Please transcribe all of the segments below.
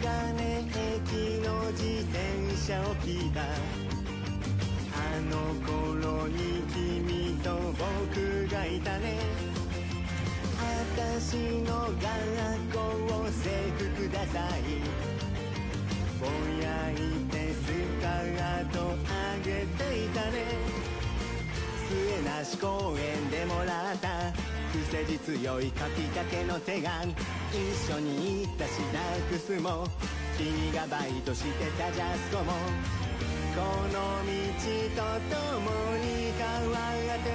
金駅の自転車を聞いた。あの頃に君と僕がいたね。私の学校を制服ください。ぼやいてスカートあげていたね。末なし公園でもらった。癖字強い書きかけの手紙。一緒に行ったシダックスも君がバイトしてたジャスコもこの道と共に変わって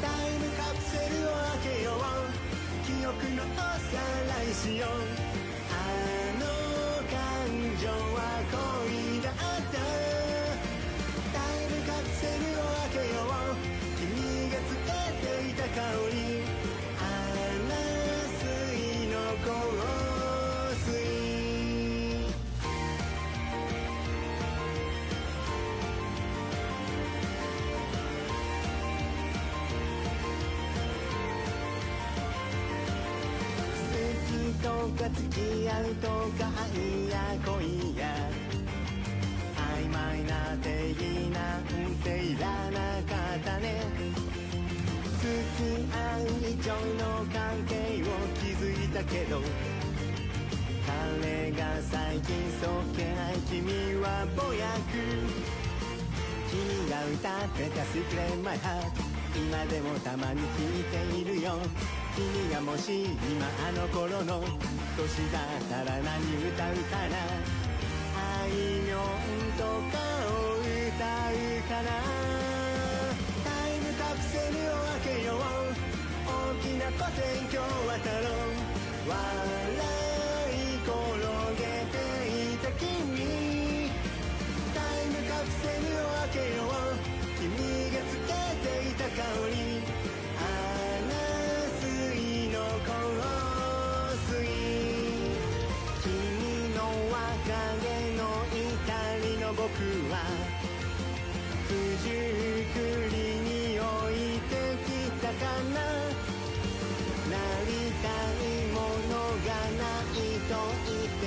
タイムカプセルを開けよう。記憶のおさらいしよう。あの感情は恋だったタイムカプセルを開けよう。君がつけていた香り。とか付き合うとか愛や恋や曖昧な定義なんていらなかったね。き合う以上の関係を築いたけど彼が最近そっけない君はぼやく。君が歌ってた「Secret My Heart」今でもたまに聞いているよ。君がもし今あの頃の年だったら何歌うかな。あいみょんとかを歌うかな。タイムカプセルを大きな古戦橋渡ろう笑い転げていた君タイムカプセルを開けよう君がつけていた香りアナスイの香水君の別れの怒りの僕は九十九里にない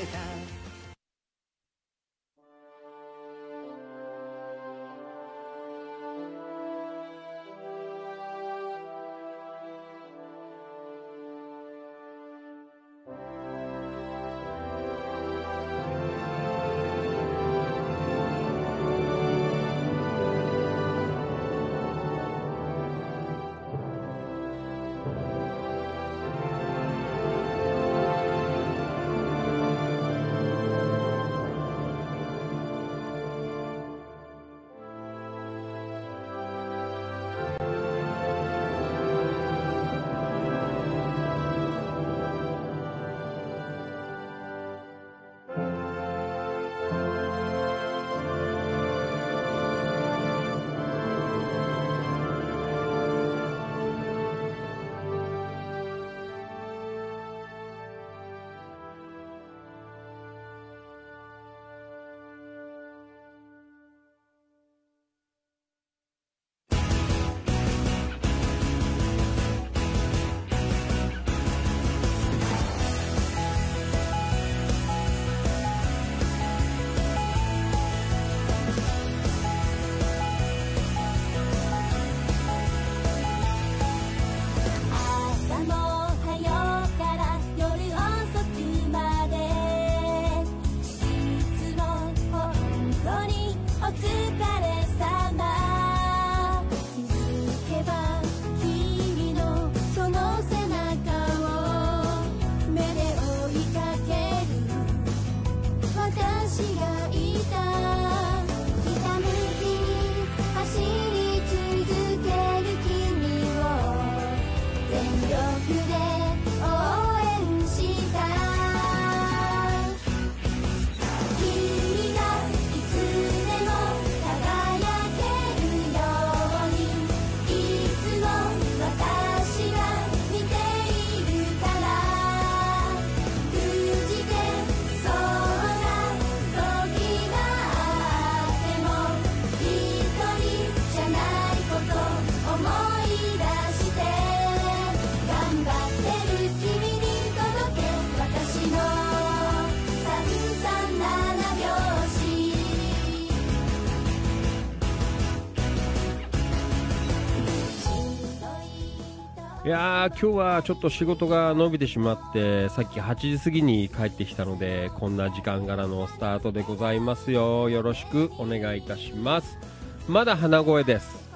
やー今日はちょっと仕事が伸びてしまってさっき8時過ぎに帰ってきたのでこんな時間からのスタートでございますよ。よろしくお願いいたします。まだ鼻声です。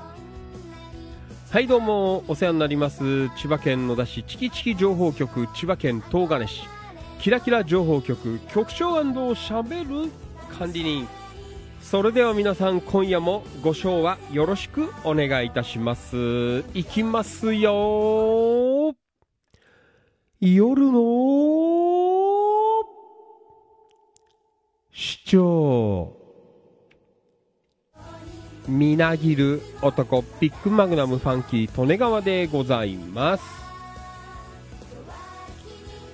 はいどうも。お世話になります。千葉県野田市チキチキ情報局千葉県東金市。キラキラ情報局局長しゃべる管理人。それでは皆さん今夜もご賞はよろしくお願いいたします。いきますよ。夜の市長。みなぎる男ビッグマグナムファンキー利根川でございます。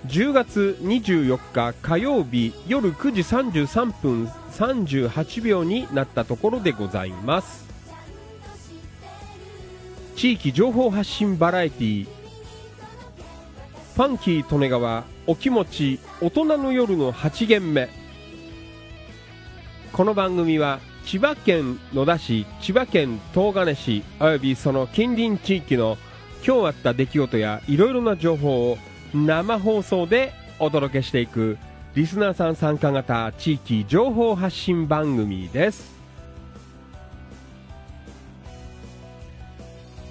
10月24日火曜日夜9時33分38秒になったところでございます。地域情報発信バラエティファンキー利根川お気持ち大人の夜の8限目。この番組は千葉県野田市千葉県東金市およびその近隣地域の今日あった出来事やいろいろな情報を生放送でお届けしていくリスナーさん参加型地域情報発信番組です。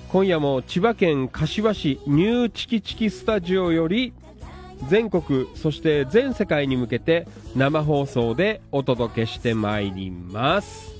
今夜も千葉県柏市ニューチキチキスタジオより全国そして全世界に向けて生放送でお届けしてまいります。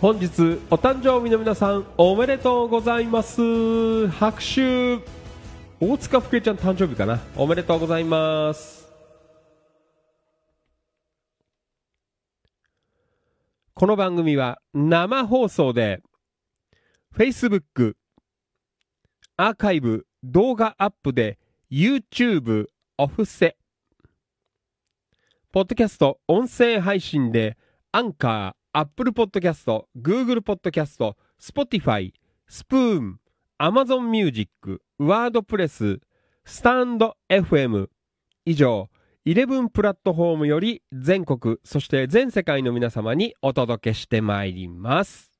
本日お誕生日の皆さんおめでとうございます。拍手。大塚福江ちゃん誕生日かな。おめでとうございます。この番組は生放送で Facebook アーカイブ動画アップで YouTube オフセポッドキャスト音声配信でアンカー Apple Podcast、Google Podcast、Spotify、スプーン、Amazon Music、WordPress、スタンド FM 以上、11プラットフォームより全国、そして全世界の皆様にお届けしてまいります。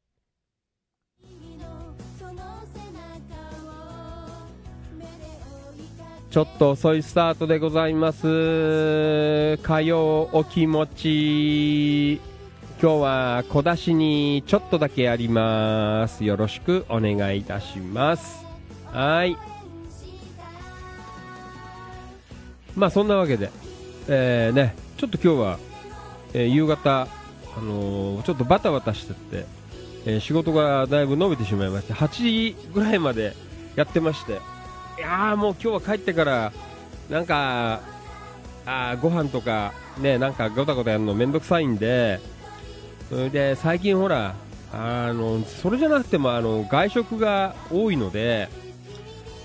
ちょっと遅いスタートでございます。火曜お気持ち。今日は小出しにちょっとだけやります。よろしくお願いいたします。はい。まあそんなわけで、えー、ね、ちょっと今日は、えー、夕方、あのー、ちょっとバタバタしてて、えー、仕事がだいぶ伸びてしまいまして、8時ぐらいまでやってまして、いやーもう今日は帰ってから、なんか、あご飯とか、ね、なんかごたごたやるのめんどくさいんで、で最近ほらあのそれじゃなくてもあの外食が多いので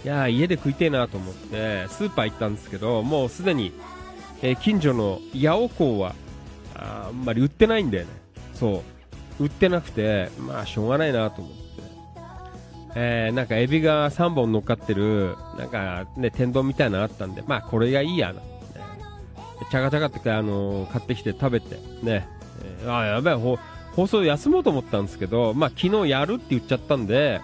いや家で食いてえなと思ってスーパー行ったんですけどもうすでに、えー、近所の八百港はあんまり売ってないんだよね。そう。売ってなくてまあしょうがないなと思って、えー、なんかエビが3本乗っかってるなんかね天丼みたいなのあったんでまあこれがいいやな、チャガチャガってあの、買ってきて食べてね。えー、あやばい放送休もうと思ったんですけど、まあ、昨日やるって言っちゃったんで、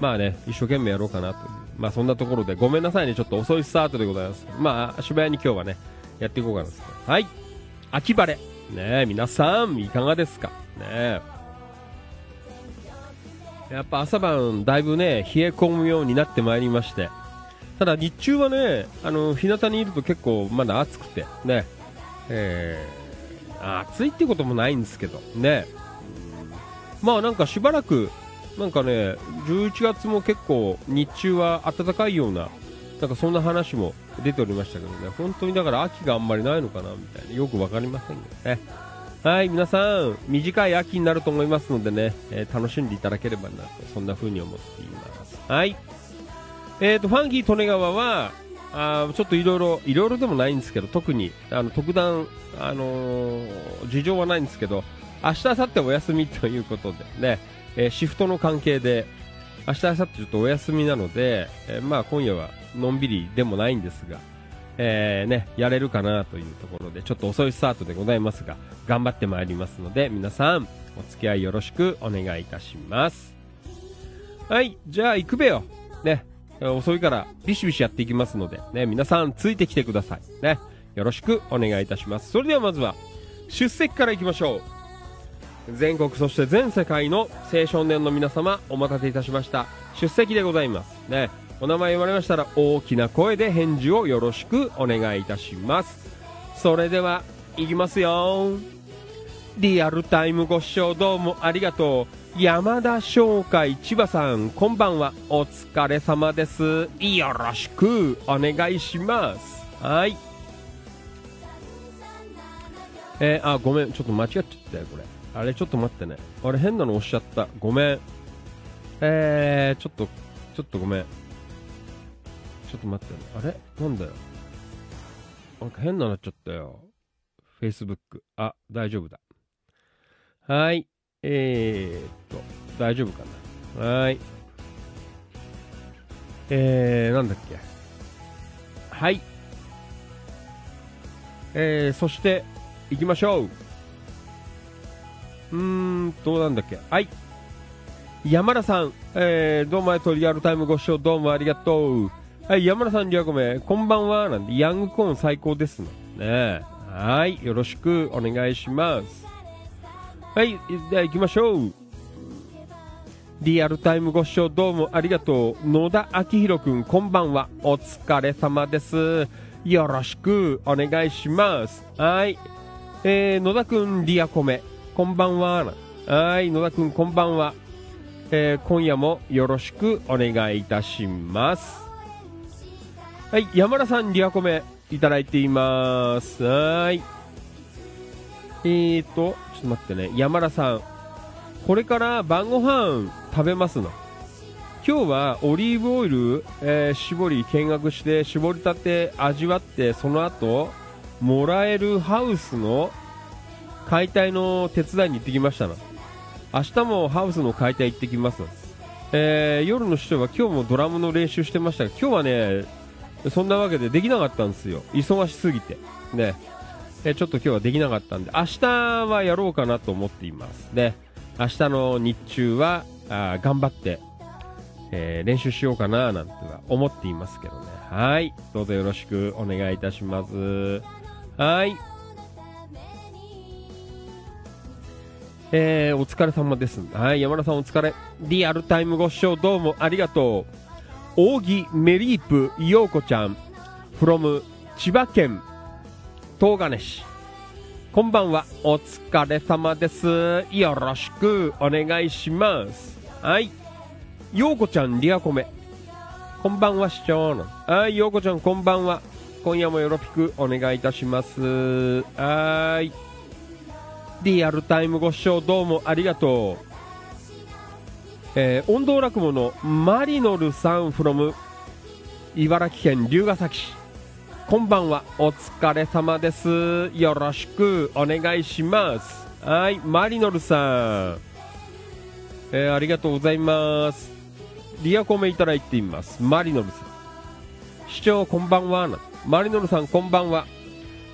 まあね、一生懸命やろうかなという。まあそんなところで、ごめんなさいね、ちょっと遅いスタートでございます。まあ、渋谷に今日はね、やっていこうかなと。はい。秋晴れ。ね皆さん、いかがですか？ねやっぱ朝晩、だいぶね、冷え込むようになってまいりまして。ただ日中はね、あの、日向にいると結構まだ暑くて、ね、えー、暑いってこともないんですけどね、まあなんかしばらくなんかね11月も結構日中は暖かいようななんかそんな話も出ておりましたけどね本当にだから秋があんまりないのかなみたいなよく分かりませんけどねはい、皆さん、短い秋になると思いますのでね、えー楽しんでいただければなと、そんな風に思っています。はい。えーと、ファンキー利根川は、あちょっといろいろ、いろいろでもないんですけど、特に、あの、特段、あのー事情はないんですけど、明日、明後日お休みということでね、えーシフトの関係で、明日、明後日ちょっとお休みなので、えーまあ今夜はのんびりでもないんですが、えーね、やれるかなというところで、ちょっと遅いスタートでございますが、頑張ってまいりますので、皆さん、お付き合いよろしくお願いいたします。はい、じゃあ行くべよ。ね、遅いからビシビシやっていきますので、ね、皆さんついてきてください。ね、よろしくお願いいたします。それではまずは、出席から行きましょう。全国そして全世界の青少年の皆様お待たせいたしました。出席でございます。ね。お名前言われましたら大きな声で返事をよろしくお願いいたします。それではいきますよリアルタイムご視聴どうもありがとう。山田商会千葉さんこんばんはお疲れ様ですよろしくお願いしますはい。えーあごめん。ちょっと間違っちゃったよこれ。あれちょっと待ってね。あれ変なの押しちゃった。ごめん。えー、ちょっとちょっとごめん。ちょっと待ってね。あれ？なんだよ。なんか変なのなっちゃったよ。Facebook あ大丈夫だ。はい。えー、っと大丈夫かな？はいえー、なんだっけ？はいえー、そして行きましょううーんと、なんだっけ？はい。山田さん、えー、どうもありがとう。リアルタイムご視聴どうもありがとう。はい、山田さん、リアコメ、こんばんは。なんで、ヤングコーン最高ですの。ねはい、よろしくお願いします。はい、では行きましょう。リアルタイムご視聴どうもありがとう。野田明宏くん、こんばんは。お疲れ様です。よろしくお願いします。はい。えー、野田くん、リアコメ、こんばんは。はい、野田くん、こんばんは。えー今夜もよろしくお願いいたします。はい、山田さん、リアコメ、いただいています。はい。えーと、ちょっと待ってね、山田さん、これから晩ご飯食べますの。今日はオリーブオイル、えー絞り見学して絞りたて味わってその後もらえるハウスの解体の手伝いに行ってきましたの。明日もハウスの解体行ってきます、えー夜の市長は今日もドラムの練習してましたが今日はねそんなわけでできなかったんですよ。忙しすぎて。ね。えちょっと今日はできなかったんで明日はやろうかなと思っています。ね明日の日中はあ頑張って、えー練習しようかななんては思っていますけどね。はい。どうぞよろしくお願いいたします。はい。えー、お疲れ様です。はい、山田さんお疲れ。リアルタイムご視聴どうもありがとう。扇メリープ陽子ちゃん、from 千葉県。東金市。こんばんは、お疲れ様です。よろしくお願いします。はい。陽子ちゃん、リアコメ。こんばんは、市長の。はい、陽子ちゃん、こんばんは。今夜もよろしくお願いいたします。はい。リアルタイムご視聴どうもありがとう。えー、音頭落語のマリノルさん from 茨城県龍ケ崎市。こんばんは、お疲れ様です。よろしくお願いします。はい、マリノルさん。えーありがとうございます。リアコメいただいています。マリノルさん。市長こんばんは。マリノルさんこんばんは。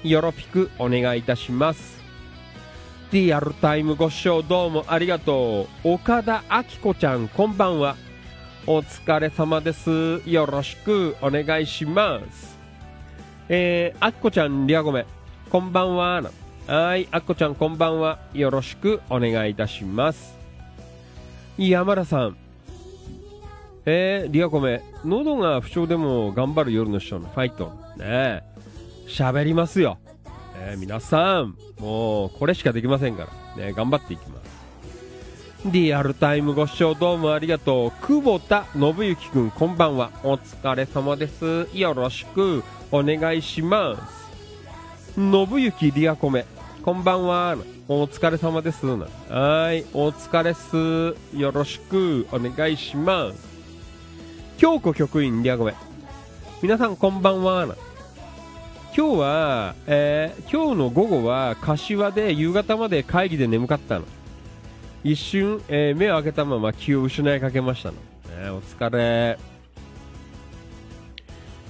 よろぴくお願いいたします。リアルタイムご視聴どうもありがとう。岡田明子ちゃんこんばんは。お疲れ様です。よろしくお願いします。えー、あっこちゃん、リアゴメ、こんばんは。はい、あっこちゃん、こんばんは。よろしくお願いいたします。山田さん、えー、リアコメ、喉が不調でも頑張る夜の師匠のファイト。ね、喋りますよ。えー皆さん、もう、これしかできませんから、ね、頑張っていきます。リアルタイムご視聴どうもありがとう。久保田信之くん、こんばんは。お疲れ様です。よろしくお願いします。信之リアコメ、こんばんは。お疲れ様です。はい、お疲れっす。よろしくお願いします。京子局員リアゴメ。皆さんこんばんは。今日は、えー、今日の午後は柏で夕方まで会議で眠かったの。一瞬、えー、目を開けたまま気を失いかけましたの。ね、お疲れ。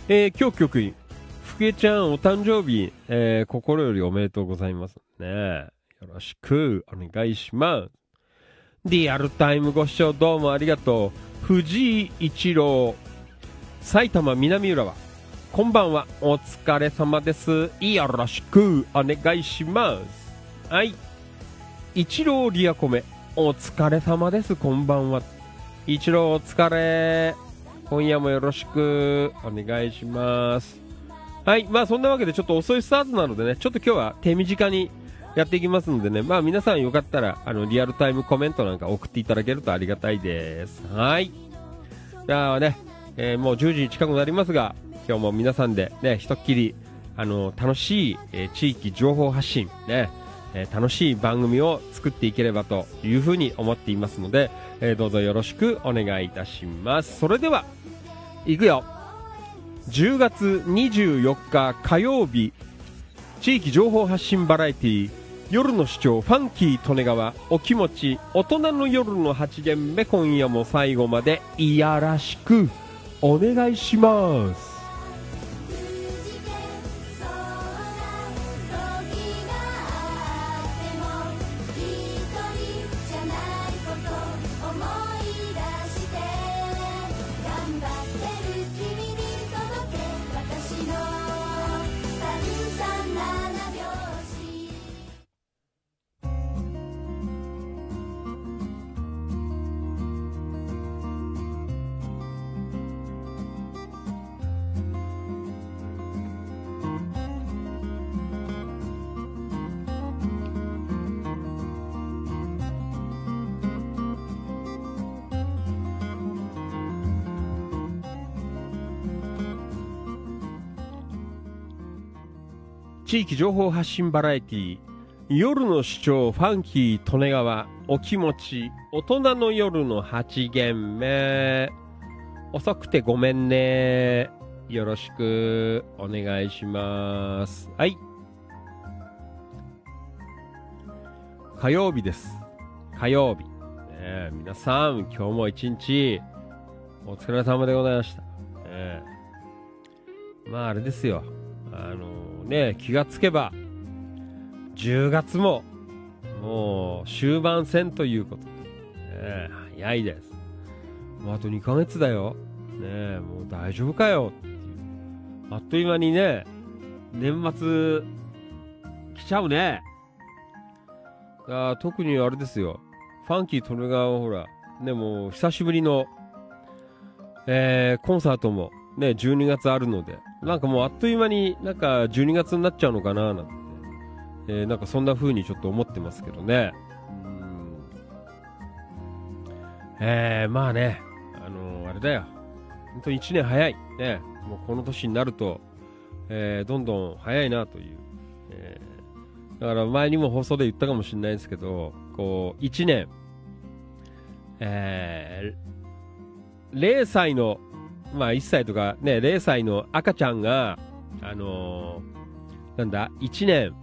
えー、今日局員。ふえちゃん、お誕生日、えー、心よりおめでとうございますね。よろしくお願いします。リアルタイムご視聴どうもありがとう。藤井一郎、埼玉南浦和。こんばんは。お疲れ様です。よろしくお願いします。はい。一郎リアコメ。お疲れ様です。こんばんは。一郎お疲れ。今夜もよろしくお願いします。はい。まあそんなわけでちょっと遅いスタートなのでね、ちょっと今日は手短にやっていきますのでね、まあ皆さんよかったら、あの、リアルタイムコメントなんか送っていただけるとありがたいです。はい。じゃあね、えー、もう10時近くなりますが、今日も皆さんでね、ひとっきり、あの、楽しい、えー、地域情報発信、ね、え楽しい番組を作っていければというふうに思っていますので、えどうぞよろしくお願いいたします。それでは、いくよ。10月24日火曜日、地域情報発信バラエティ夜の市長ファンキー利根川お気持ち大人の夜の8限目今夜も最後までいやらしくお願いします地域情報発信バラエティ夜の主張ファンキー利根川お気持ち大人の夜の8限目。遅くてごめんね。よろしくお願いします。はい。火曜日です。火曜日、ね、皆さん今日も一日お疲れ様でございました、ね、まああれですよ。あのね、気がつけば、10月も、もう終盤戦ということで、ね、早いです。もうあと2ヶ月だよ。ねもう大丈夫かよっていう。あっという間にね、年末、来ちゃうね。あ特にあれですよ。ファンキー利根川はほら、ね、もう久しぶりの、えー、コンサートもね、12月あるので、なんかもうあっという間になんか12月になっちゃうのかななんて、えー、なんかそんな風にちょっと思ってますけどね。うんえー、まあね、あのー、あれだよ。本当に1年早い。ね、もうこの年になると、えー、どんどん早いなという。えー、だから前にも放送で言ったかもしれないですけど、こう、1年、えー、0歳のまあ1歳とかね、0歳の赤ちゃんが、あのー、なんだ、1年、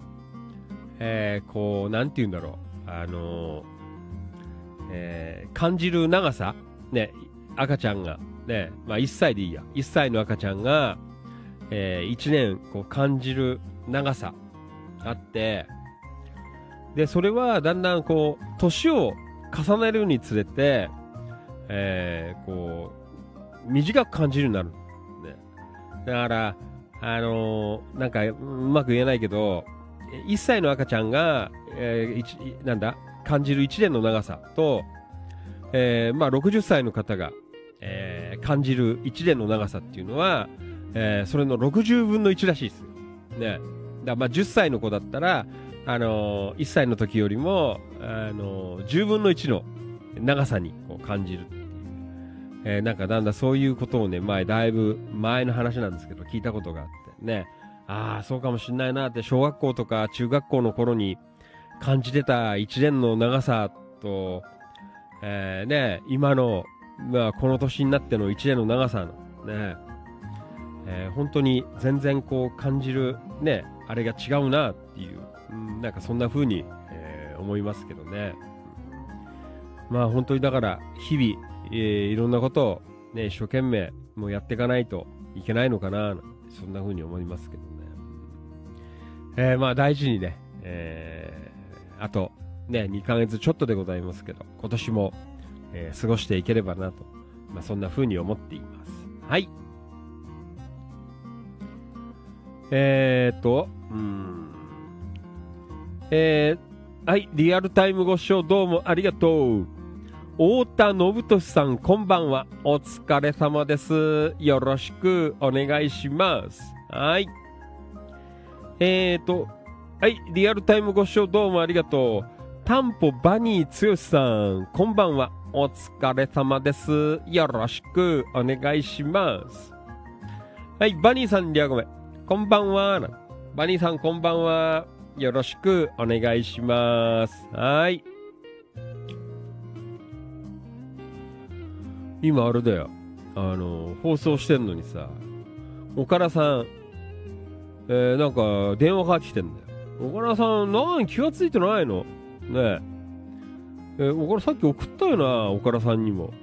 えー、こう、なんて言うんだろう、あのー、えー、感じる長さ、ね、赤ちゃんが、ね、まあ1歳でいいや、1歳の赤ちゃんが、えー、1年こう感じる長さあって、で、それはだんだんこう、年を重ねるにつれて、えー、こう、短く感じるようになる。ね、だから、あのー、なんか、うまく言えないけど、1歳の赤ちゃんが、えー、なんだ、感じる1年の長さと、えー、まあ、60歳の方が、えー、感じる1年の長さっていうのは、えー、それの60分の1らしいです。ね。だまあ、10歳の子だったら、あのー、1歳の時よりも、あのー、10分の1の長さにこう感じる。えー、なんかだんだんそういうことをね、前、だいぶ前の話なんですけど、聞いたことがあってね、ああ、そうかもしんないなって、小学校とか中学校の頃に感じてた一年の長さと、えー、ね、今の、まあ、この年になっての一年の長さの、ね、えー、本当に全然こう感じる、ね、あれが違うなっていう、うん、なんかそんな風に、えー、思いますけどね。まあ本当にだから日々、えー、いろんなことを、ね、一生懸命もうやっていかないといけないのかな、そんな風に思いますけどね。えー、まあ大事にね、えー、あとね、2ヶ月ちょっとでございますけど、今年も、えー、過ごしていければなと、まあそんな風に思っています。はい。えーと、うん。えー、はい、リアルタイムご視聴どうもありがとう。太田信俊さん、こんばんは。お疲れ様です。よろしくお願いします。はい。えーと、はい、リアルタイムご視聴どうもありがとう。タンポバニーつよしさん、こんばんは。お疲れ様です。よろしくお願いします。はい、バニーさん、リアゴメ。こんばんは。バニーさん、こんばんは。よろしくお願いします。はい。今あれだよ。あの、放送してんのにさ、岡田さん、えー、なんか電話かかってきてんだよ。岡田さん、何気がついてないの？ねえ。えー、岡田さっき送ったよな、岡田さんにも。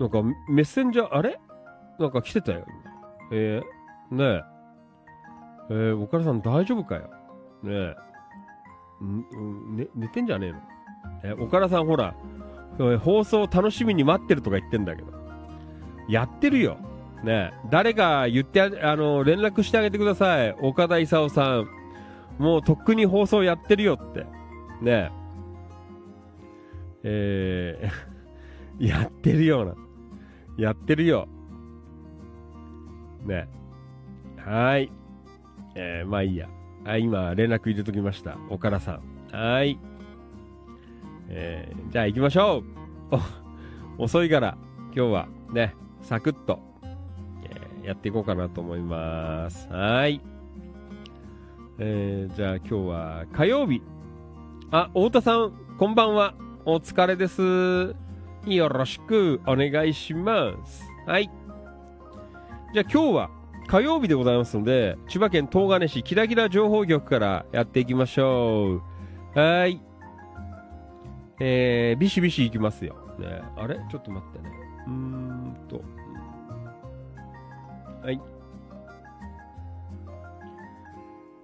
なんかメッセンジャー、あれ？なんか来てたよ。えー、ねえ。えー、岡田さん大丈夫かよ？ねえ。ん、ね、寝てんじゃねえの？えー、岡田さんほら、放送楽しみに待ってるとか言ってんだけど。やってるよ。ね誰か言ってあの、連絡してあげてください。岡田勲さん。もうとっくに放送やってるよって。ねえ。ー、やってるような。やってるよ。ねはい。えー、まあいいや。はい、今、連絡入れときました。岡田さん。はい。えー、じゃあ行きましょう 遅いから、今日はね、サクッと、えー、やっていこうかなと思います。はい。えー、じゃあ今日は火曜日。あ、太田さん、こんばんは。お疲れです。よろしくお願いします。はい。じゃあ今日は火曜日でございますので、千葉県東金市キラキラ情報局からやっていきましょう。はい。えー、ビシビシいきますよ。ね、あれ？ちょっと待ってね。うーんと。はい。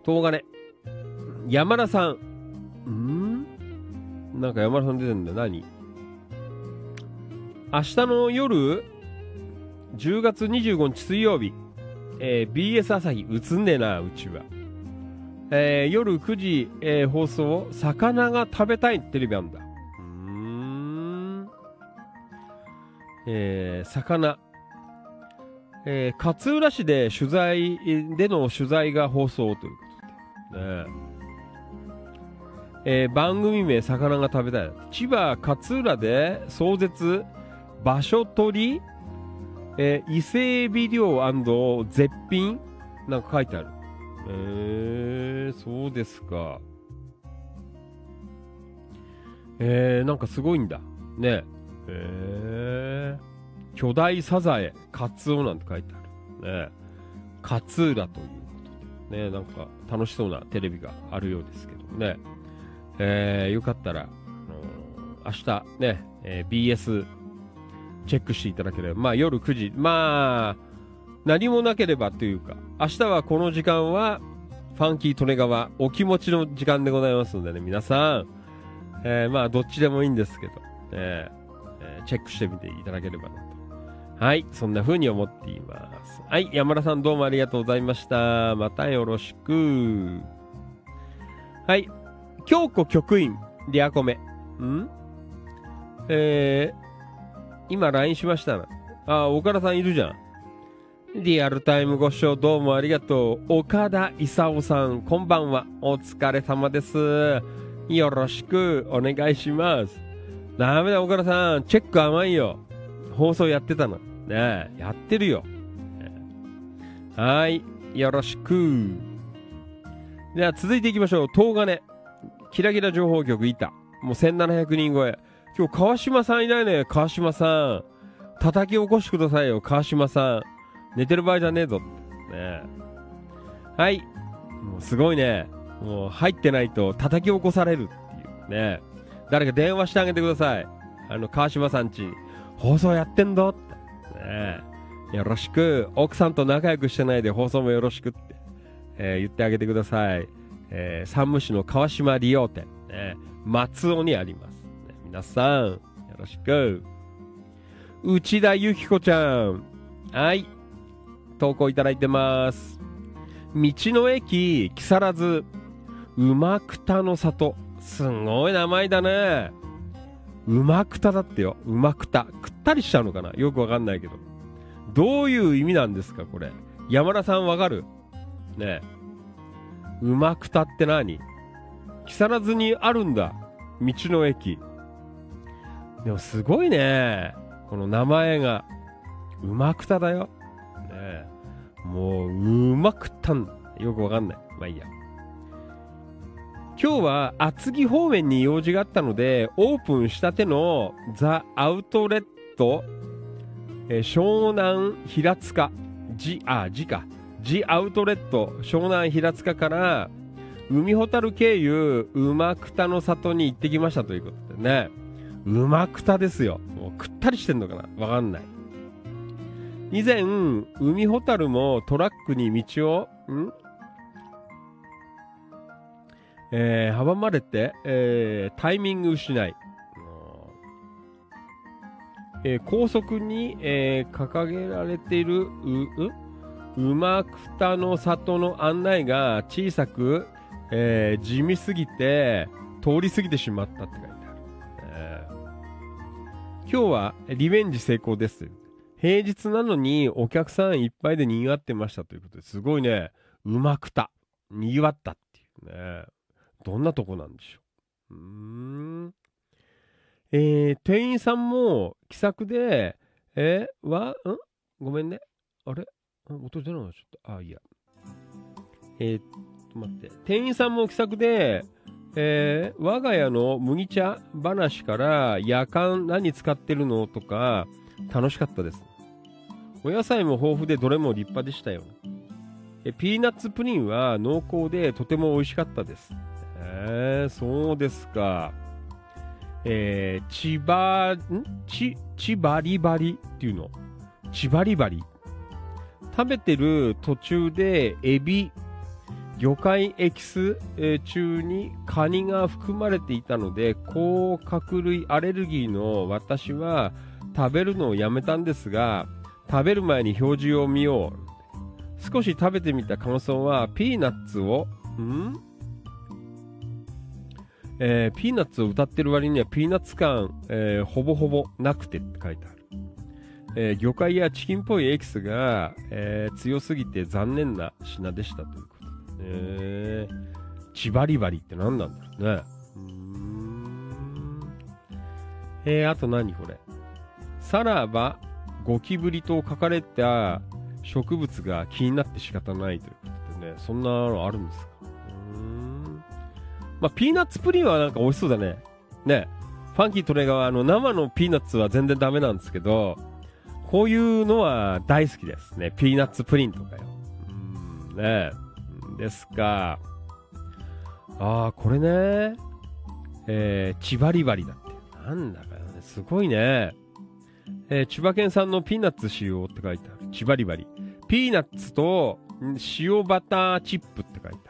東金。山田さん。ん？なんか山田さん出てんだ。何？明日の夜、10月25日水曜日、えー、BS 朝日映んねえな、うちは。えー、夜9時、えー、放送、魚が食べたいテレビあんだ。えー、魚。えー、勝浦市で取材、での取材が放送ということで。ねえー、番組名、魚が食べたい。千葉勝浦で壮絶場所取りえー、伊勢エビ漁絶品なんか書いてある。えー、そうですか。えー、なんかすごいんだ。ねえー、巨大サザエ、カツオなんて書いてある。ね。勝浦ということで。ねなんか楽しそうなテレビがあるようですけどね。えー、よかったら、明日ね、えー、BS チェックしていただければ、まあ夜9時、まあ、何もなければというか、明日はこの時間は、ファンキー利根川、お気持ちの時間でございますのでね、皆さん、えー、まあどっちでもいいんですけど、えー、チェックしてみていただければなと。はい、そんな風に思っています。はい、山田さんどうもありがとうございました。またよろしく。はい、京子局員、リアコメ。ん？えー、今 LINE しましたな。あ、岡田さんいるじゃん。リアルタイムご視聴どうもありがとう。岡田勲さん、こんばんは。お疲れ様です。よろしくお願いします。ダメだ、岡田さん。チェック甘いよ。放送やってたの。ねえ、やってるよ。はい。よろしく。では続いていきましょう。東金。キラキラ情報局いた。もう1700人超え。今日川島さんいないね。川島さん。叩き起こしてくださいよ。川島さん。寝てる場合じゃねえぞ。ねはい。もうすごいね。もう入ってないと叩き起こされるっていうね。誰か電話してあげてください。あの、川島さんち。放送やってんだって。ねよろしく。奥さんと仲良くしてないで放送もよろしくって、えー、言ってあげてください。えー、山武市の川島利用店、ね、松尾にあります。ね、皆さん、よろしく。内田ゆき子ちゃん。はい。投稿いただいてます。道の駅、木更津、馬くたの里。すごい名前だね。馬くただってよ。馬くた。くったりしちゃうのかなよくわかんないけど。どういう意味なんですかこれ。山田さんわかる？ねえ。馬くたって何木更津にあるんだ。道の駅。でもすごいね。この名前が。馬くただよ。ねもう、うまくたん。よくわかんない。まあいいや。今日は厚木方面に用事があったので、オープンしたてのザ・アウトレット、え、湘南平塚、ジ、あ、ジか。ジアウトレット湘南平塚から海ほたる経由馬くたの里に行ってきましたということでね。馬くたですよ。もうくったりしてんのかなわかんない。以前、海ほたるもトラックに道を、ん？えー、阻まれて、えー、タイミング失い、えー、高速に、えー、掲げられている、う、う馬くたの里の案内が小さく、えー、地味すぎて、通り過ぎてしまったって書いてある。えー、今日はリベンジ成功です。平日なのにお客さんいっぱいで賑わってましたということですごいね、馬くた、賑わったっていうね。どんなとこなんでしょう？うーん。えー、店員さんも気さくで、えー、わ、ん？ごめんね。あれ？音出なかった。ちょっと、あ、いいや。えー、っと、待って。店員さんも気さくで、えー、我が家の麦茶話から夜間何使ってるのとか楽しかったです。お野菜も豊富でどれも立派でしたよ。えピーナッツプリンは濃厚でとても美味しかったです。えー、そうですか。えー、千葉、ん？ち、千葉リバリっていうの？千葉リバリ。食べてる途中でエビ、魚介エキス、中にカニが含まれていたので、甲殻類アレルギーの私は食べるのをやめたんですが、食べる前に表示を見よう。少し食べてみた感想は、ピーナッツを、ん？えー、ピーナッツを謳ってる割にはピーナッツ感、えー、ほぼほぼなくてって書いてある。えー、魚介やチキンっぽいエキスが、えー、強すぎて残念な品でしたということえー、チバリバリって何なんだろうね。うーん。えー、あと何これ。さらば、ゴキブリと書かれた植物が気になって仕方ないということでね、そんなのあるんですか？まあ、ピーナッツプリンはなんか美味しそうだね。ね。ファンキートレガーはあの生のピーナッツは全然ダメなんですけど、こういうのは大好きですね。ピーナッツプリンとかよ。うん、ねですか。ああ、これね。えー、千葉リバリだって。なんだかね、すごいね。えー、千葉県産のピーナッツ使用って書いてある。千葉リバリ。ピーナッツと塩バターチップって書いてある。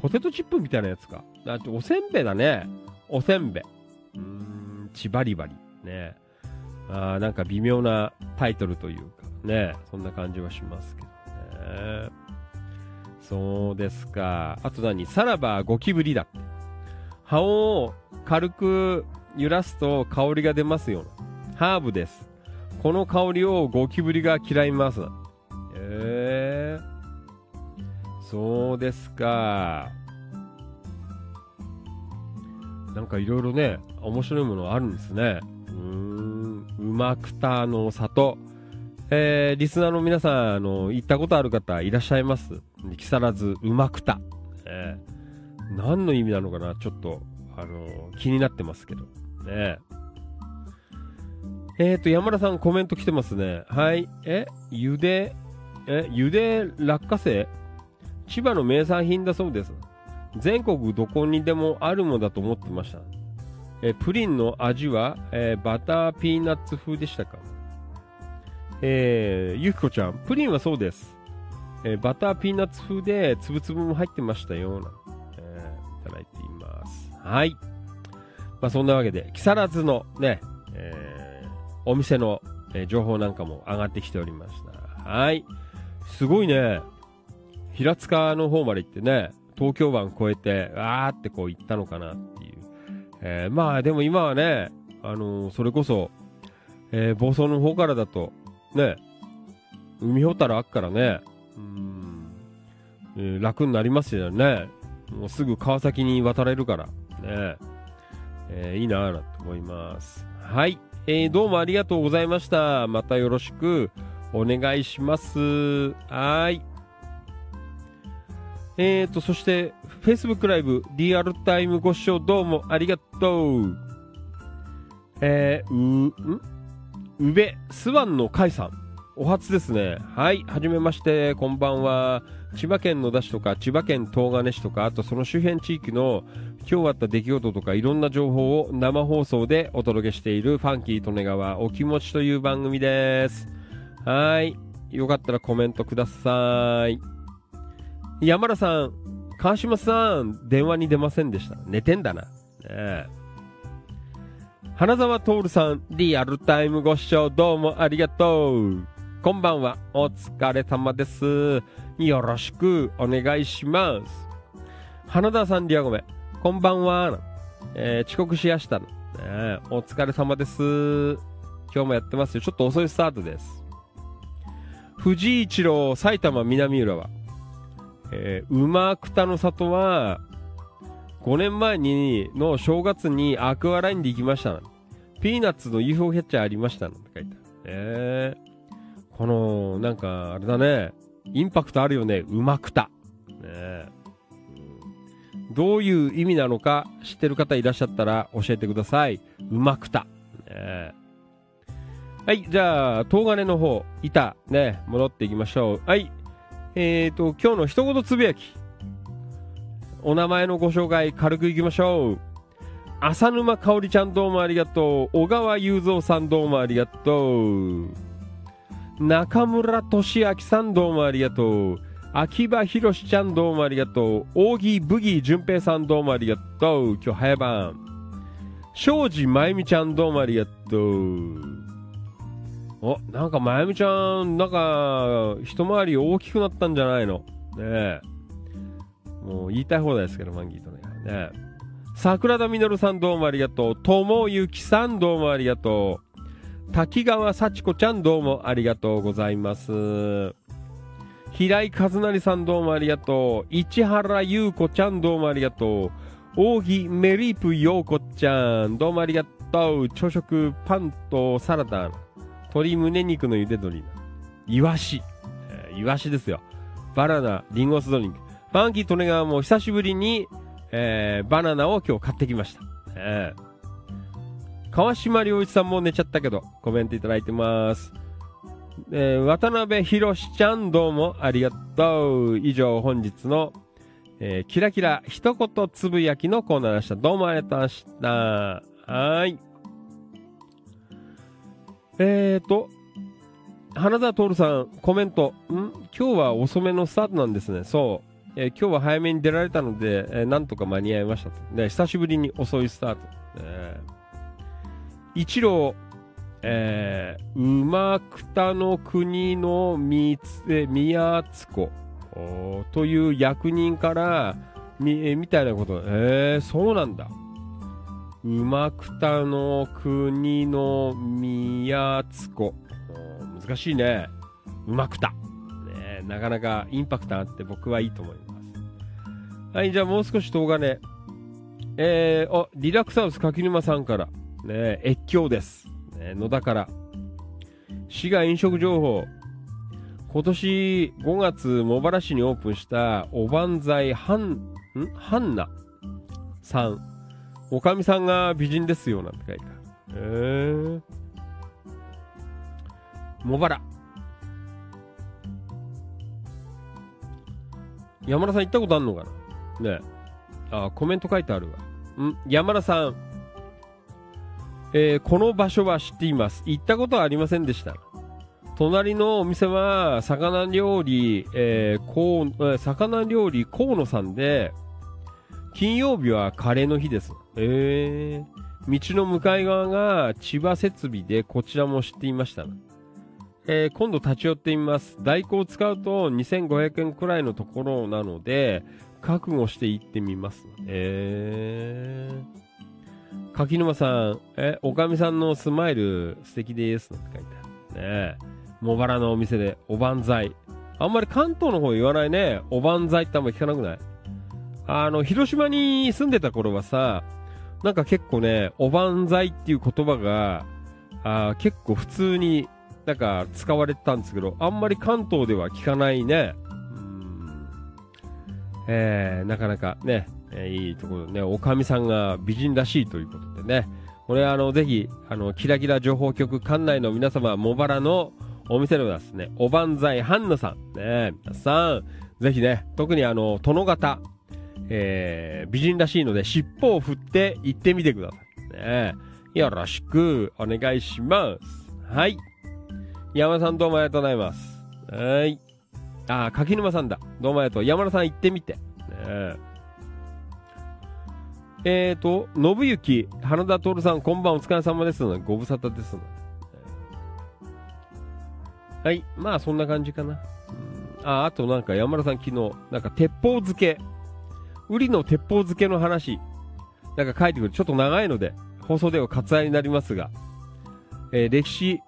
ポテトチップみたいなやつか。だっておせんべいだね。おせんべい。うーん、千葉リバリ。ね。あなんか微妙なタイトルというかね、そんな感じはしますけどね。そうですか。あと何？さらばゴキブリだって。葉を軽く揺らすと香りが出ますよ。ハーブです。この香りをゴキブリが嫌います。えー、そうですか。なんかいろいろね、面白いものあるんですね。うーん。馬くたの里、えー、リスナーの皆さん、あの、行ったことある方いらっしゃいます？木更津うまくた。えー、何の意味なのかな？ちょっと、あの気になってますけど。ねえーと、山田さんコメント来てますね。はい。え、ゆで、え、ゆで落花生？千葉の名産品だそうです。全国どこにでもあるものだと思ってました。えプリンの味は、えー、バターピーナッツ風でしたか？えー、ゆきこちゃん、プリンはそうです。えー、バターピーナッツ風で、つぶつぶも入ってましたよ、なえー、いただいています。はい。まあ、そんなわけで、木更津のね、えー、お店の、え、情報なんかも上がってきておりました。はい。すごいね。平塚の方まで行ってね、東京湾越えて、わーってこう行ったのかなっていう。えー、まあでも今はね、あのー、それこそ、えー、房総の方からだと、ね、海ほたるあっからね、うん、えー、楽になりますよね。もうすぐ川崎に渡れるから、ね、えー、いいなぁなと思います。はい、えー、どうもありがとうございました。またよろしくお願いします。はい。えーと、そして、Facebook ライブ、リアルタイムご視聴どうもありがとう。えー、う、ん？宇部スワンの海さん。お初ですね。はい、はじめまして、こんばんは。千葉県野田市とか、千葉県東金市とか、あとその周辺地域の今日あった出来事とかいろんな情報を生放送でお届けしているファンキー利根川お気持ちという番組です。はい。よかったらコメントください。山田さん、川島さん、電話に出ませんでした。寝てんだな。ね。花沢徹さん、リアルタイムご視聴どうもありがとう。こんばんは、お疲れ様です。よろしくお願いします。花田さん、リアゴメ、こんばんは。えー、遅刻しやした、ね。お疲れ様です。今日もやってますよ。ちょっと遅いスタートです。藤井一郎、埼玉南浦和。えー、馬くたの里は、5年前にの正月にアクアラインで行きました。ピーナッツの UFO キャッチャーありました。って書いて。えー、この、なんか、あれだね。インパクトあるよね。うまくた。ね、どういう意味なのか知ってる方いらっしゃったら教えてください。うまくた。ねはい、じゃあ、東金の方、板、ね、戻っていきましょう。はい、えーと、今日の一言つぶやき。お名前のご紹介軽くいきましょう。浅沼かおりちゃんどうもありがとう。小川雄三さんどうもありがとう。中村俊明さんどうもありがとう。秋葉博ちゃんどうもありがとう。扇ブギー淳平さんどうもありがとう。今日早番。庄司まゆみちゃんどうもありがとう。お、なんかまゆみちゃん、なんか、一回り大きくなったんじゃないの？ねえ。もう言いたい放題ですけど、マンギーとね。ね桜田実さんどうもありがとう。ともゆきさんどうもありがとう。滝川幸子ちゃんどうもありがとうございます。平井和成さんどうもありがとう。市原優子ちゃんどうもありがとう。扇メリープ陽子ちゃんどうもありがとう。朝食パンとサラダ。鶏胸肉の茹で鶏。イワシ。えー、イワシですよ。バナナ、リンゴ酢ドリンク。ファンキー利根川も久しぶりに、えー、バナナを今日買ってきました。えー、川島良一さんも寝ちゃったけど、コメントいただいてます。えー、渡辺博ちゃんどうもありがとう。以上本日の、えー、キラキラ一言つぶやきのコーナーでした。どうもありがとうございました。はい。えーと、花田徹さん、コメント。ん？今日は遅めのスタートなんですね。そう。えー、今日は早めに出られたので、えー、なんとか間に合いましたと。で、久しぶりに遅いスタート。えー、一郎、えー、馬北の国の三つ、え宮津子という役人からみ、えー、みたいなこと。えー、そうなんだ。馬北の国の宮津子。難しいね。馬北。ね、なかなかインパクトあって僕はいいと思います。はい、じゃあもう少し動画ね。えー、あ、リラックスハウス柿沼さんから、ね、越境です。ね、野田から。滋賀飲食情報。今年5月、茂原市にオープンしたおばんざいハン、ん？ハンナさん。おかみさんが美人ですよ、なんて書いてある。へー。茂原。山田さん行ったことあんのかな？ねあ、コメント書いてあるわ。ん山田さん。えー、この場所は知っています。行ったことはありませんでした。隣のお店は、魚料理、えー、こう、魚料理河野さんで、金曜日はカレーの日です。えー、道の向かい側が千葉設備で、こちらも知っていました。えー、今度立ち寄ってみます。代行を使うと2500円くらいのところなので、覚悟して行ってみます。えー。柿沼さん、え、おかみさんのスマイル素敵です。なんて書いてある。ねえ茂原のお店でおばんざい。あんまり関東の方言わないね。おばんざいってあんま聞かなくない？あの、広島に住んでた頃はさ、なんか結構ね、おばんざいっていう言葉が、あ結構普通になんか使われてたんですけど、あんまり関東では聞かないね。うん。えー、なかなかね、えー、いいところでね、おかみさんが美人らしいということでね。これあの、ぜひ、あの、キラキラ情報局館内の皆様、茂原のお店でですね、おばんざいハンナさん、ね、皆さん、ぜひね、特にあの、殿方、えー、美人らしいので、尻尾を振って行ってみてください。ね、よろしくお願いします。はい。山田さんどうもありがとうございます。はい。あ、柿沼さんだ。どうもありがとう。山田さん行ってみて。ね、えーと、信行、花田徹さん、こんばんお疲れ様です。ご無沙汰です。はい。まあ、そんな感じかな。あ、あとなんか山田さん昨日、なんか鉄砲漬け。ウリの鉄砲漬けの話。なんか書いてくる。ちょっと長いので、放送では割愛になりますが、えー、歴史、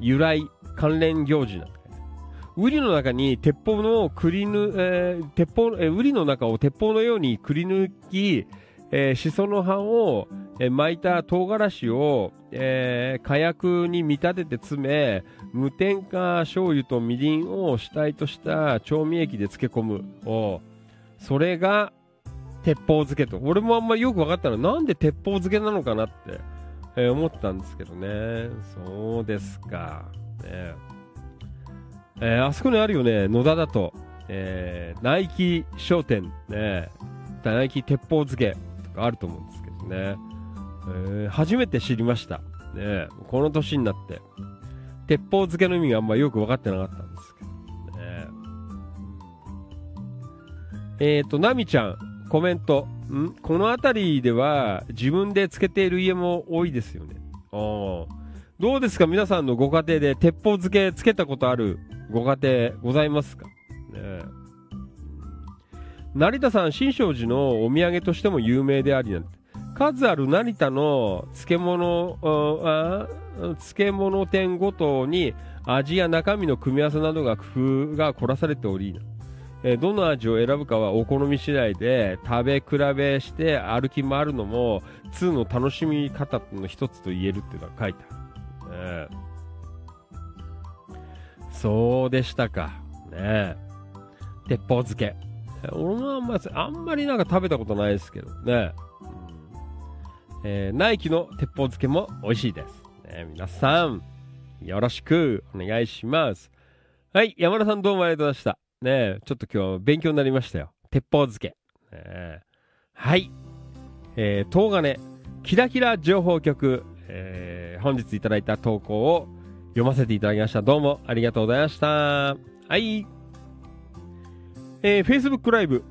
由来、関連行事なんウリの中に鉄砲のくりぬ、えー、鉄砲、えー、ウリの中を鉄砲のようにくり抜き、えー、シソの葉を、えー、巻いた唐辛子を、えー、火薬に見立てて詰め、無添加醤油とみりんを主体とした調味液で漬け込む。おそれが、鉄砲漬けと。俺もあんまりよく分かったの、なんで鉄砲漬けなのかなって、えー、思ったんですけどね。そうですか。ねえー、あそこにあるよね、野田だと、えー、ナイキ商店、ね、ナイキ鉄砲漬けとかあると思うんですけどね、えー、初めて知りました。ね、この年になって、鉄砲漬けの意味があんまりよく分かってなかったんですけどね。えっ、と、ナミちゃん、コメント。ん？この辺りでは自分でつけている家も多いですよね。ああ。どうですか？皆さんのご家庭で鉄砲漬けつけたことあるご家庭ございますか？ね成田さん、新勝寺のお土産としても有名でありなんて。数ある成田の漬物、漬物店ごとに味や中身の組み合わせなどが工夫が凝らされておりな、えどの味を選ぶかはお好み次第で食べ比べして歩き回るのも2の楽しみ方の一つと言えるっていうのが書いてある。ね。そうでしたか。ね鉄砲漬け。俺もあんまあんまりなんか食べたことないですけどね。うん、えー、ナイキの鉄砲漬けも美味しいです。ね、皆さん、よろしくお願いします。はい、山田さんどうもありがとうございました。ねちょっと今日勉強になりましたよ。鉄砲漬け。ね、はい。えー、東金、キラキラ情報局、えー、本日いただいた投稿を読ませていただきました。どうもありがとうございました。はい。えー、Facebook ライブ、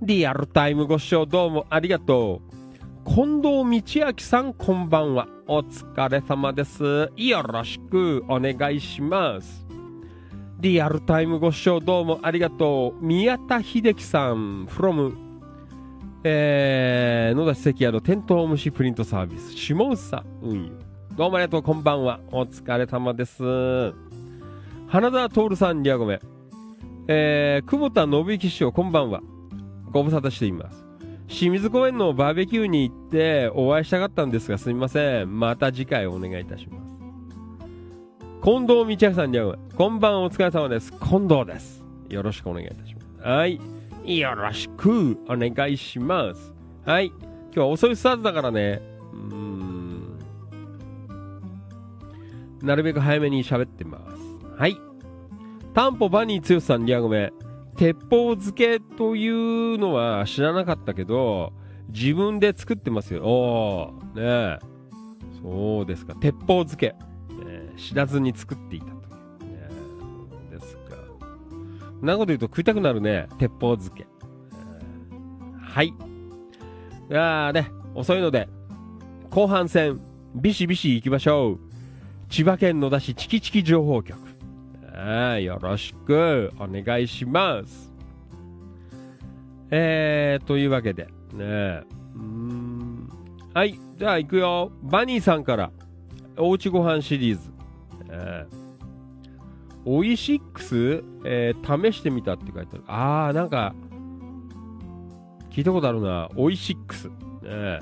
リアルタイムご視聴どうもありがとう。近藤道明さんこんばんは。お疲れ様です。よろしくお願いします。リアルタイムご視聴どうもありがとう。宮田秀樹さん from えー、野田関屋のテントウムシプリントサービス、下総運輸。どうもありがとう、こんばんは。お疲れ様です。花田徹さん、リアゴメ。えー、久保田信之師匠、こんばんは。ご無沙汰しています。清水公園のバーベキューに行ってお会いしたかったんですが、すみません。また次回お願いいたします。近藤道明さんに会う。こんばんお疲れ様です。近藤です。よろしくお願いいたします。はい。よろしくお願いします。はい。今日は遅いスタートだからね。うーん。なるべく早めに喋ってます。はい。タンポバニー剛さんにはごめん。鉄砲漬けというのは知らなかったけど、自分で作ってますよ。おー、ねえ。そうですか。鉄砲漬け。知らずに作っていたという。ですか。なこと言うと食いたくなるね。鉄砲漬け。はい。じゃあね、遅いので、後半戦、ビシビシ行きましょう。千葉県野田市チキチキ情報局。あよろしくお願いします。えー、というわけで、ねうーんはい、じゃあ行くよ。バニーさんから、おうちご飯シリーズ。えーオイシックス、えー試してみたって書いてある。あー、なんか、聞いたことあるな。オイシックス。ね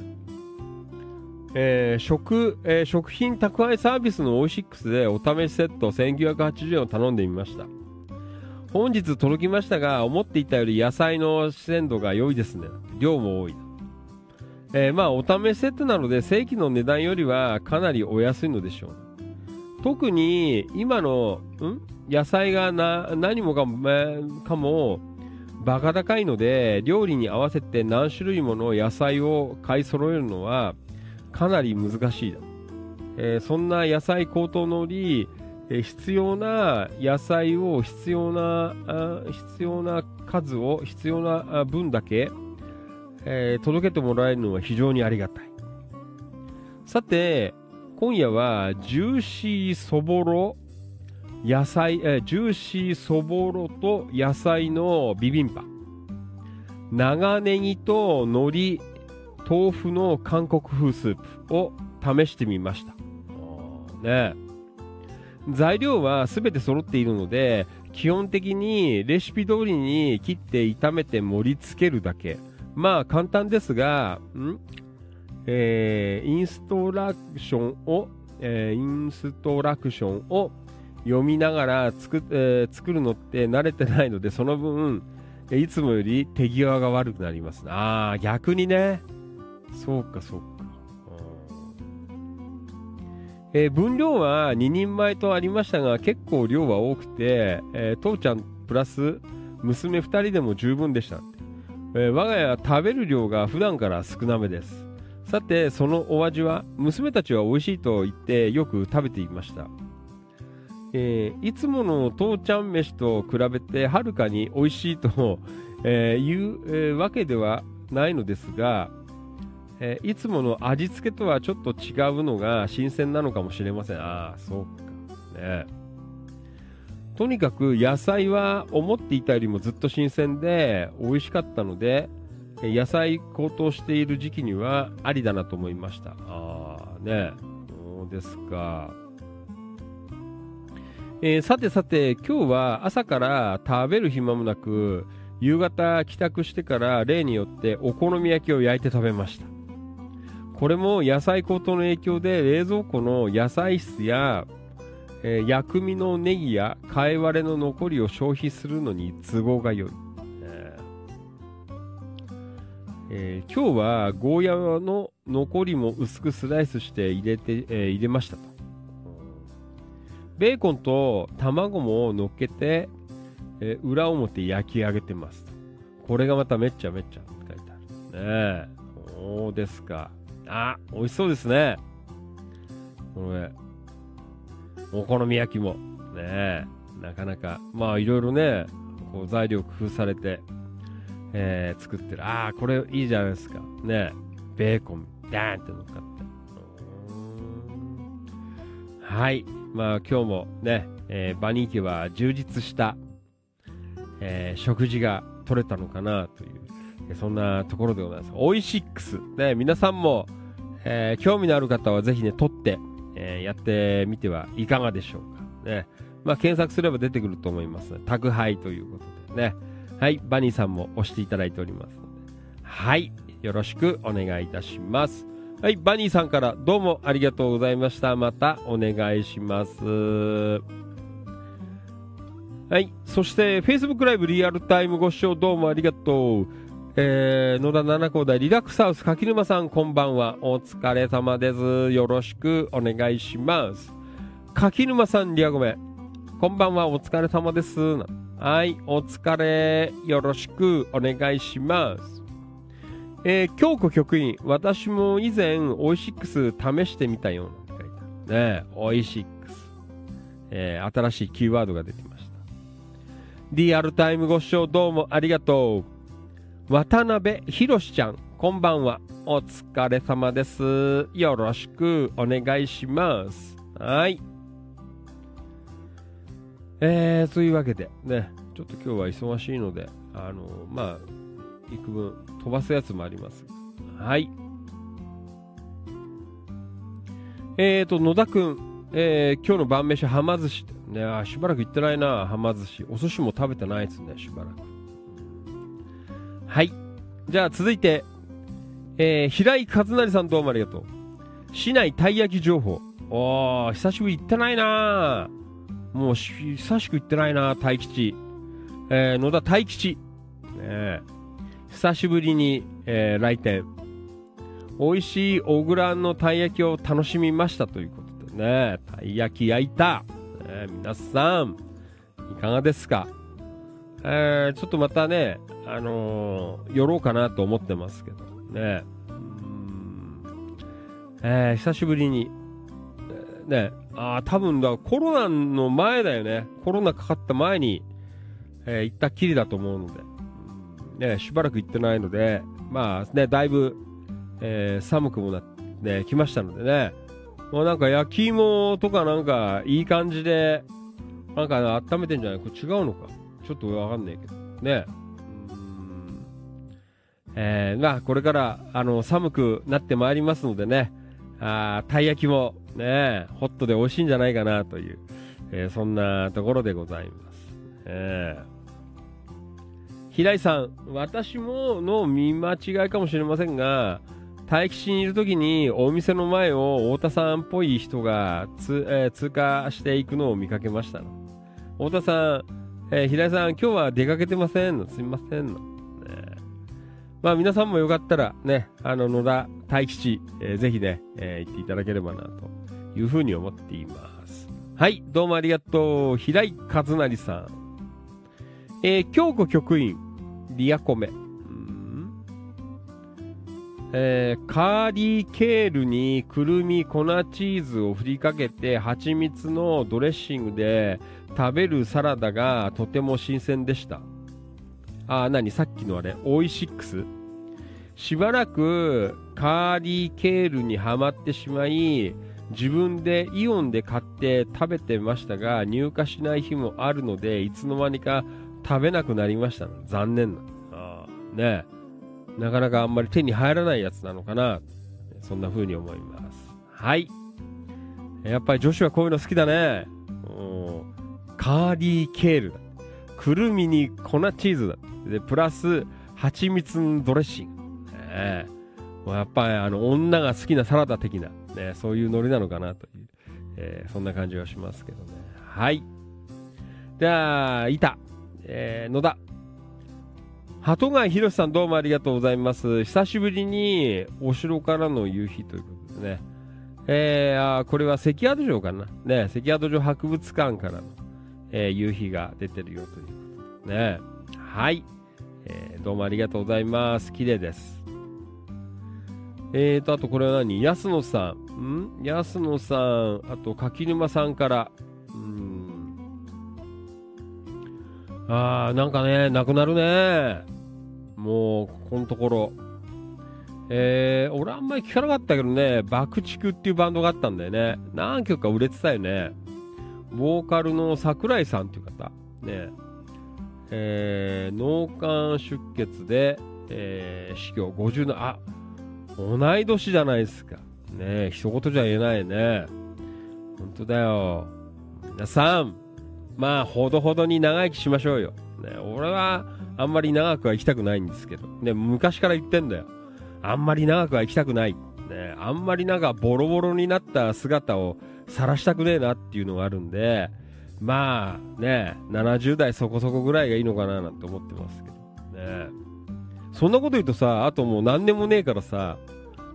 えー食、えー食品宅配サービスのオイシックスでお試しセット1980円を頼んでみました。本日届きましたが、思っていたより野菜の鮮度が良いですね。量も多い。えーまあ、お試しセットなので、正規の値段よりはかなりお安いのでしょう。特に、今の、ん？野菜がな、何もかも、えーかも、バカ高いので、料理に合わせて何種類もの野菜を買い揃えるのは、かなり難しいだ。えーそんな野菜高騰の折、えー必要な野菜を必要なあ必要な数を必要な分だけ、えー届けてもらえるのは非常にありがたいさて今夜はジューシーそぼろ野菜、えージューシーそぼろと野菜のビビンパ。長ネギと海苔豆腐の韓国風スープを試してみました。ね材料は全て揃っているので基本的にレシピ通りに切って炒めて盛り付けるだけ。まあ簡単ですがん、えーインストラクションを、えーインストラクションを読みながら作,、えー作るのって慣れてないのでその分いつもより手際が悪くなります。ああ逆にね。そうかそうか。えー分量は2人前とありましたが結構量は多くて、えー父ちゃんプラス娘2人でも十分でした、えー我が家は食べる量が普段から少なめです。さてそのお味は娘たちは美味しいと言ってよく食べていました、えーいつもの父ちゃん飯と比べてはるかに美味しいと、えーいう、えわけではないのですが、えーいつもの味付けとはちょっと違うのが新鮮なのかもしれません。ああ、そうか。ね。とにかく野菜は思っていたよりもずっと新鮮で美味しかったので、野菜高騰している時期にはありだなと思いました。ああ、ね。そうですか。えーさてさて、今日は朝から食べる暇もなく、夕方帰宅してから例によってお好み焼きを焼いて食べました。これも野菜高騰の影響で冷蔵庫の野菜室や、えー薬味のネギや貝割れの残りを消費するのに都合が良い。えー今日はゴーヤーの残りも薄くスライスして入れて、えー入れましたと。ベーコンと卵も乗っけて、えー裏表焼き上げてます。これがまためっちゃめっちゃって書いてある。ねえ。そうですか。あ、美味しそうですね。これ、お好み焼きも。ねえ。なかなか、まあいろいろね、こう材料工夫されて、えー作ってる。ああ、これいいじゃないですか。ねえ。ベーコン、ダーンって乗っかって。はい。まあ今日もね、えーバニー家は充実した、えー食事が取れたのかなという、そんなところでございます。オイシックス。ね、皆さんも、えー興味のある方はぜひね、取って、えーやってみてはいかがでしょうか。ね。まあ検索すれば出てくると思います。宅配ということでね。はい。バニーさんも押していただいておりますので。はい。よろしくお願いいたします。はい、バニーさんからどうもありがとうございました。またお願いします。はい、そして Facebook ライブリアルタイムご視聴どうもありがとう。えー、野田七高台リラックスハウス柿沼さんこんばんは。お疲れ様です。よろしくお願いします。柿沼さんリアゴメ。こんばんは、お疲れ様です。はい、お疲れ、よろしくお願いします。えー、京子局員、私も以前、オイシックス試してみたよ。書いてあるねオイシックス。えー、新しいキーワードが出てました。リアルタイムご視聴どうもありがとう。渡辺博ちゃん、こんばんは。お疲れ様です。よろしくお願いします。はい。えー、というわけで、ね、ちょっと今日は忙しいので、あのまあ、幾分飛ばすやつもあります。はい。えーと、野田くん、えー、今日の晩飯、はま寿司。ね、あしばらく行ってないな、はま寿司。お寿司も食べてないですね、しばらく。はい。じゃあ続いて、えー、平井和成さんどうもありがとう。市内たい焼き情報。おー、久しぶり行ってないなもう久しく行ってないな大吉。えー、野田大吉。ね久しぶりに、えー来店。美味しい小倉のたい焼きを楽しみましたということでね、たい焼き焼いた。ね皆さん、いかがですか？えーちょっとまたね、あの寄ろうかなと思ってますけどね。うんえー久しぶりに、ね、ああ、多分だ、コロナの前だよね。コロナかかった前に、えー行ったきりだと思うので、ね、しばらく行ってないので、まあね、だいぶ、えー寒くもなって、ね、来ましたのでね、もうなんか焼き芋とかなんかいい感じで、なんか温めてんじゃない？これ違うのか？ちょっとわかんないけど。ね。えーまあこれから、あの、寒くなってまいりますのでね、あーたい焼きもね、ホットで美味しいんじゃないかなという、えーそんなところでございます。えー平井さん、私もの見間違いかもしれませんが、待機地にいるときにお店の前を太田さんっぽい人がつ、えー通過していくのを見かけました。太田さん、えー平井さん、今日は出かけてませんの？すみませんの。ねまあ皆さんもよかったらね、あの野田大吉、えーぜひね、えー行っていただければなというふうに思っています。はい、どうもありがとう。平井和成さん。えー京子局員、リアコメ。えーカーリーケールにくるみ粉チーズを振りかけて蜂蜜のドレッシングで食べるサラダがとても新鮮でした。あー、なにさっきのあれ、オイシックス？しばらくカーリーケールにはまってしまい、自分でイオンで買って食べてましたが、入荷しない日もあるので、いつの間にか食べなくなりました。残念な。あーねえなかなかあんまり手に入らないやつなのかな。そんな風に思います。はい。やっぱり女子はこういうの好きだね。うんカーリーケールだ。くるみに粉チーズだ。で、プラス、蜂蜜のドレッシング。ねえもうやっぱりあの女が好きなサラダ的な、ね、そういうノリなのかなという、えーそんな感じはしますけどね。はい。じゃあ、いた。えー野田。鳩貝博さんどうもありがとうございます。久しぶりにお城からの夕日ということでね。えー、あこれは関宿城かな。ね、関宿城博物館からの、えー夕日が出てるよということでね。はい。えーどうもありがとうございます。綺麗です。えーと、あとこれは何？安野さん。ん？安野さん、あと柿沼さんから。うん。あー、なんかね、なくなるね。もう、ここのところ。えー、俺あんまり聞かなかったけどね、爆竹っていうバンドがあったんだよね。何曲か売れてたよね。ボーカルの桜井さんっていう方。ね。えー、脳幹出血で、えー、死去50の、あ、同い年じゃないですか。ねえ、一言じゃ言えないね。本当だよ。皆さん、まあ、ほどほどに長生きしましょうよ。ね、俺は、あんまり長くは生きたくないんですけど。ね、昔から言ってんだよ。あんまり長くは生きたくない。ね、あんまりなんかボロボロになった姿を晒したくねえなっていうのがあるんで、まあね、70代そこそこぐらいがいいのかななんて思ってますけどね。そんなこと言うとさ、あともう何でもねえからさ、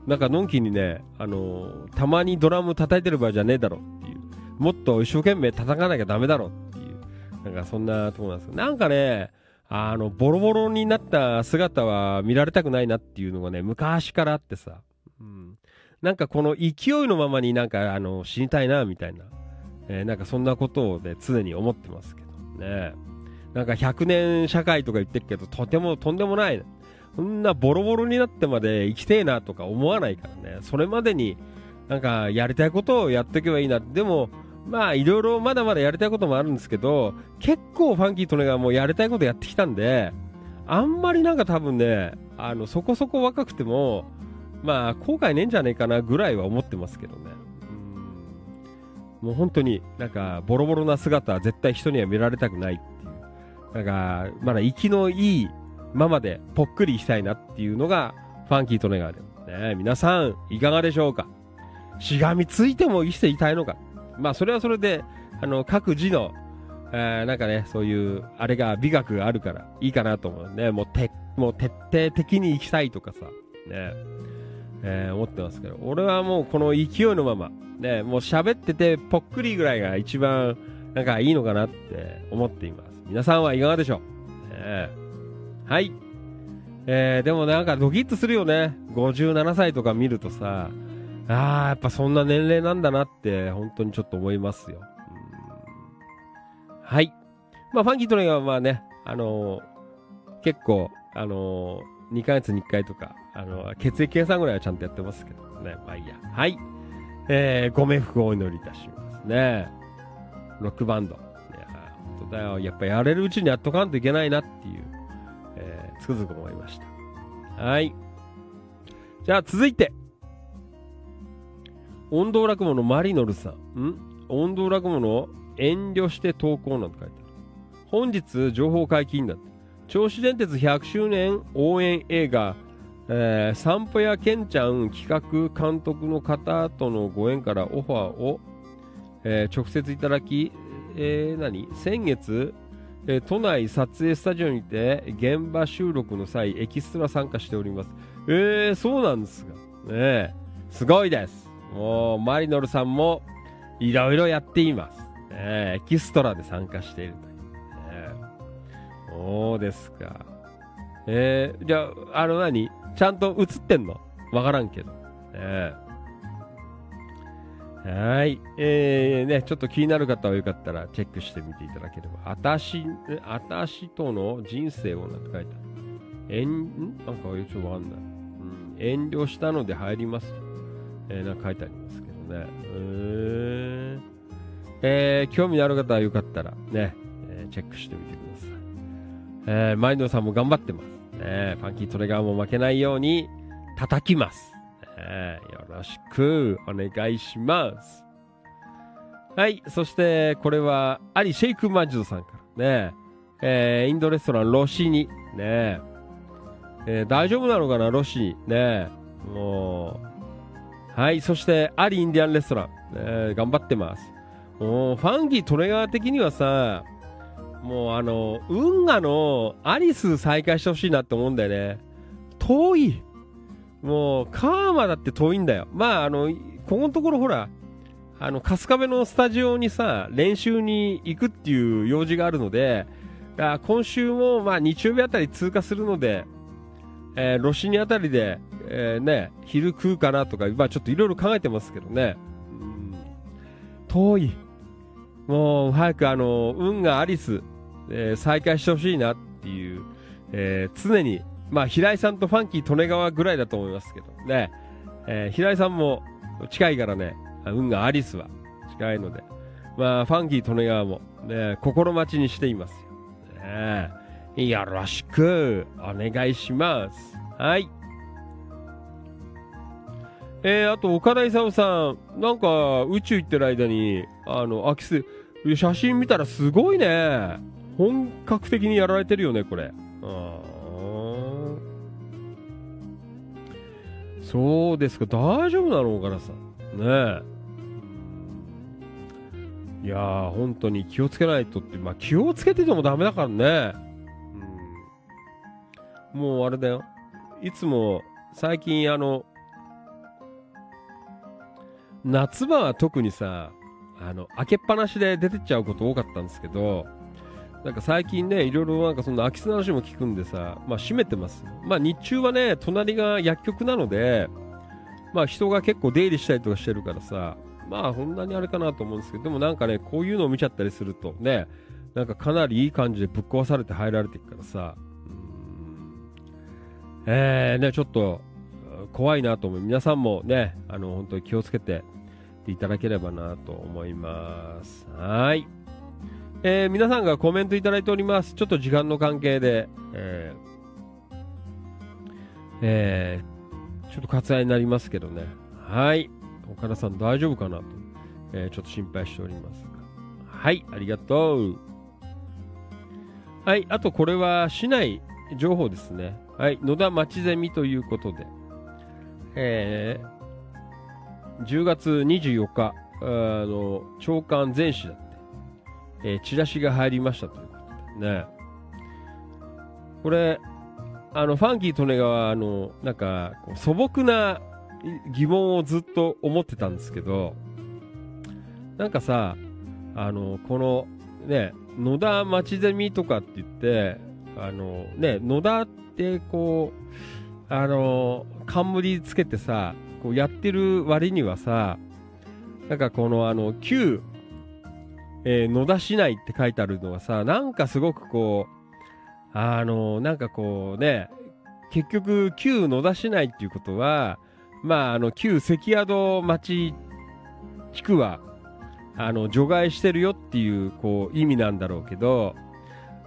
なんかのんきにね、あのー、たまにドラム叩いてる場合じゃねえだろっていう。もっと一生懸命叩かなきゃダメだろっていう。なんかそんなとこなんですけど、なんかね、あの、ボロボロになった姿は見られたくないなっていうのがね、昔からあってさ。うん。なんかこの勢いのままになんか、あの、死にたいな、みたいな。えー、なんかそんなことをね、常に思ってますけどね。なんか100年社会とか言ってるけど、とてもとんでもない。そんなボロボロになってまで生きてえなとか思わないからね。それまでになんかやりたいことをやっていけばいいな。でも、まあいろいろまだまだやりたいこともあるんですけど、結構ファンキーとねがもうやりたいことやってきたんで、あんまりなんか多分ね、あの、そこそこ若くても、まあ後悔ねえんじゃねえかなぐらいは思ってますけどね。もう本当になんかボロボロな姿は絶対人には見られたくないっていう。なんか、まだ息のいいままでぽっくりしたいなっていうのがファンキーとネガで。ね。皆さん、いかがでしょうか？しがみついても生きていたいのか？まあ、それはそれで、あの、各自の、えー、なんかね、そういう、あれが美学があるからいいかなと思うね。もう、て、もう徹底的に生きたいとかさ、ね、えー、思ってますけど、俺はもうこの勢いのまま、ね、もう喋っててぽっくりぐらいが一番、なんかいいのかなって思っています。皆さんはいかがでしょう、ね、はい。えー、でもなんかドキッとするよね。57歳とか見るとさ、ああ、やっぱそんな年齢なんだなって、本当にちょっと思いますよ。はい。まあ、ファンキートレイはまあね、あのー、結構、あのー、2ヶ月に1回とか、あのー、血液計算ぐらいはちゃんとやってますけどね。まあいいや。はい。えー、ご冥福をお祈りいたしますね。ロックバンド。いや、本当だよ。やっぱやれるうちにやっとかんといけないなっていう、つくづく思いました。はい。じゃあ続いて、音頭落語のマリノルさん。ん？音頭落語の遠慮して投稿なんて書いてある。本日、情報解禁だって。銚子電鉄100周年応援映画、えー、散歩やケンちゃん企画監督の方とのご縁からオファーを、えー、直接いただき、えー、何？先月、えー、都内撮影スタジオにて現場収録の際エキストラ参加しております。えー、そうなんですが。ねすごいです。もう、マリノルさんも、いろいろやっています。えー、エキストラで参加しているという。えー、そうですか。えー、じゃあ、あの何？ちゃんと映ってんの？わからんけど。え、はい。えー、ね、ちょっと気になる方はよかったらチェックしてみていただければ。あたし、あたしとの人生をなんて書いてある。遠、んなんかちょっとわかんない。うん。遠慮したので入ります。えー、なんか書いてありますけどね。えー、えー、興味のある方はよかったらね、えー、チェックしてみてください。えー、マインドさんも頑張ってます。ね、ファンキートレガーも負けないように叩きます。ね、よろしくお願いします。はい。そして、これは、アリ・シェイク・マジドさんからね、えー、インドレストランロシニ、ね、えー、大丈夫なのかな、ロシニ、ね、もう、はい、そしてアリインディアンレストラン、え、頑張ってます。もうファンキートレガー的にはさ、もうあの、運河のアリス再開してほしいなって思うんだよね。遠い。もう、カーマだって遠いんだよ。まあ、あの、ここのところほら、あの、春日部のスタジオにさ、練習に行くっていう用事があるので、今週も、まあ、日曜日あたり通過するので、えー、ロシニあたりで、えー、ね、昼食うかなとか、まあちょっといろいろ考えてますけどね。うん、遠い。もう早くあの、運がアリス、えー、再開してほしいなっていう、えー、常に、まあ平井さんとファンキー利根川ぐらいだと思いますけどね。えー、平井さんも近いからね、運がアリスは近いので、まあファンキー利根川もね、心待ちにしていますよ。ね、よろしくお願いします。はい。えー、あと、岡田勲さん、なんか、宇宙行ってる間に、あの、空き巣、写真見たらすごいね。本格的にやられてるよね、これ。うんそうですか、大丈夫なのかなさ。ねえ。いやー、本当に気をつけないとって、まあ気をつけててもダメだからね。うん、もうあれだよ。いつも、最近あの、夏場は特にさ、あの、開けっぱなしで出てっちゃうこと多かったんですけど、なんか最近ね、いろいろなんかその空き巣の話も聞くんでさ、まあ閉めてます。まあ日中はね、隣が薬局なので、まあ人が結構出入りしたりとかしてるからさ、まあそんなにあれかなと思うんですけど、でもなんかね、こういうのを見ちゃったりするとね、なんかかなりいい感じでぶっ壊されて入られていくからさ、うーんえー、ね、ちょっと怖いなと思う。皆さんもね、あの、本当に気をつけていただければなと思います。はい。えー、皆さんがコメントいただいております。ちょっと時間の関係で、えー、えー、ちょっと割愛になりますけどね。はい。岡田さん大丈夫かなと、え、ちょっと心配しておりますが。はい、ありがとう。はい、あとこれは市内情報ですね。はい、野田町ゼミということで、えー、10月24日、あの、長官全市だっえー、チラシが入りましたということでね。これ、あの、ファンキー利根川、あの、なんか、素朴な疑問をずっと思ってたんですけど、なんかさ、あの、この、ね、野田町ゼミとかって言って、あの、ね、野田ってこう、あの、冠つけてさ、こうやってる割にはさ、なんかこのあの、旧えー、野田市内って書いてあるのはさ、なんかすごくこう、あの、なんかこうね、結局、旧野田市内っていうことは、まあ、あの、旧関宿町地区は、あの、除外してるよっていう、こう、意味なんだろうけど、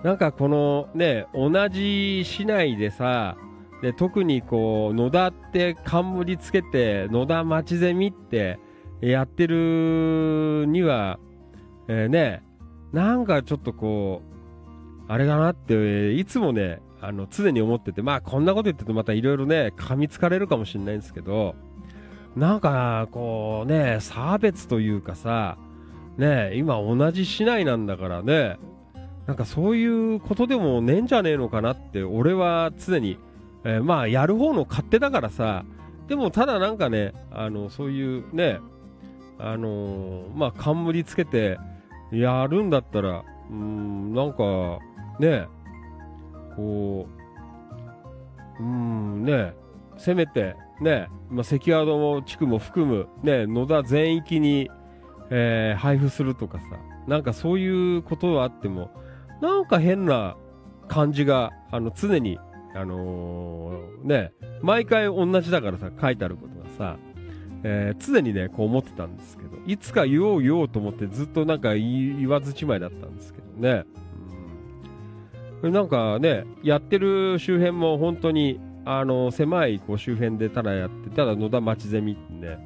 なんかこのね、同じ市内でさ、で、特にこう、野田って冠つけて、野田町ゼミってやってるには、えー、ね、なんかちょっとこう、あれだなって、いつもね、あの、常に思ってて、まあこんなこと言ってるとまたいろいろね、噛みつかれるかもしれないんですけど、なんか、こうね、差別というかさ、ね、今同じ市内なんだからね、なんかそういうことでもねえんじゃねえのかなって、俺は常に、えー、まあやる方の勝手だからさ、でもただなんかね、あの、そういうね、あのー、まあ冠つけて、やるんだったら、うん、なんか、ね、こう、うん、ね、せめて、ね、まあ、関宿も地区も含む、ね、野田全域に、えー、配布するとかさ、なんかそういうことはあっても、なんか変な感じが、あの、常に、あのー、ね、毎回同じだからさ、書いてあることがさ、えー、常にね、こう思ってたんですけど、いつか言おう言おうと思ってずっとなんか言わずちまいだったんですけどね。うん、なんかね、やってる周辺も本当に、あの、狭いこう周辺でただやって、ただ野田町ゼミってね、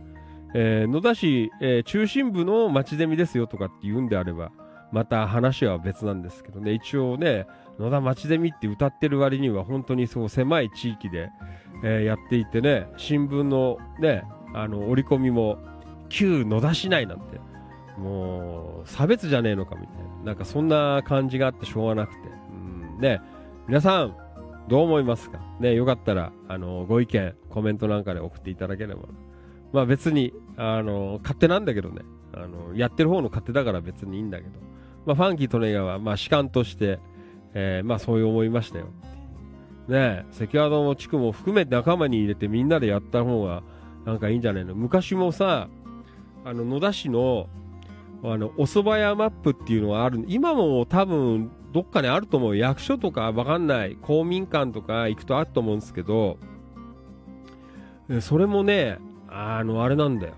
えー、野田市、えー、中心部の町ゼミですよとかって言うんであれば、また話は別なんですけどね、一応ね、野田町ゼミって歌ってる割には本当にそう狭い地域で、えー、やっていてね、新聞のね、あの、折り込みも、旧野田市内なんて、もう、差別じゃねえのかみたいな。なんかそんな感じがあってしょうがなくて。うん、ね、皆さん、どう思いますか？ね、よかったら、あの、ご意見、コメントなんかで送っていただければ。まあ別に、あの、勝手なんだけどね。あの、やってる方の勝手だから別にいいんだけど。まあファンキートネガは、まあ士官として、えー、まあそういう思いましたよ。ね関宿の地区も含めて仲間に入れてみんなでやった方が、なんかいいんじゃないの？昔もさ、あの、野田市の、あの、お蕎麦屋マップっていうのはある、今も多分、どっかにあると思う。役所とかわかんない。公民館とか行くとあると思うんですけど、それもね、あの、あれなんだよ。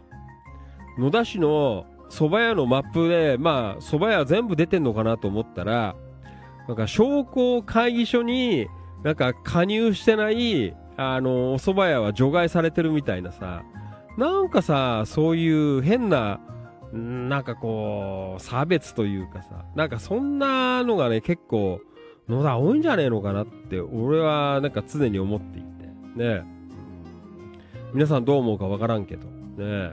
野田市の蕎麦屋のマップで、まあ、蕎麦屋全部出てんのかなと思ったら、なんか商工会議所になんか加入してないあの、お蕎麦屋は除外されてるみたいなさ、なんかさ、そういう変な、なんかこう、差別というかさ、なんかそんなのがね、結構、野田多いんじゃねえのかなって、俺はなんか常に思っていて、ね。皆さんどう思うかわからんけど。ね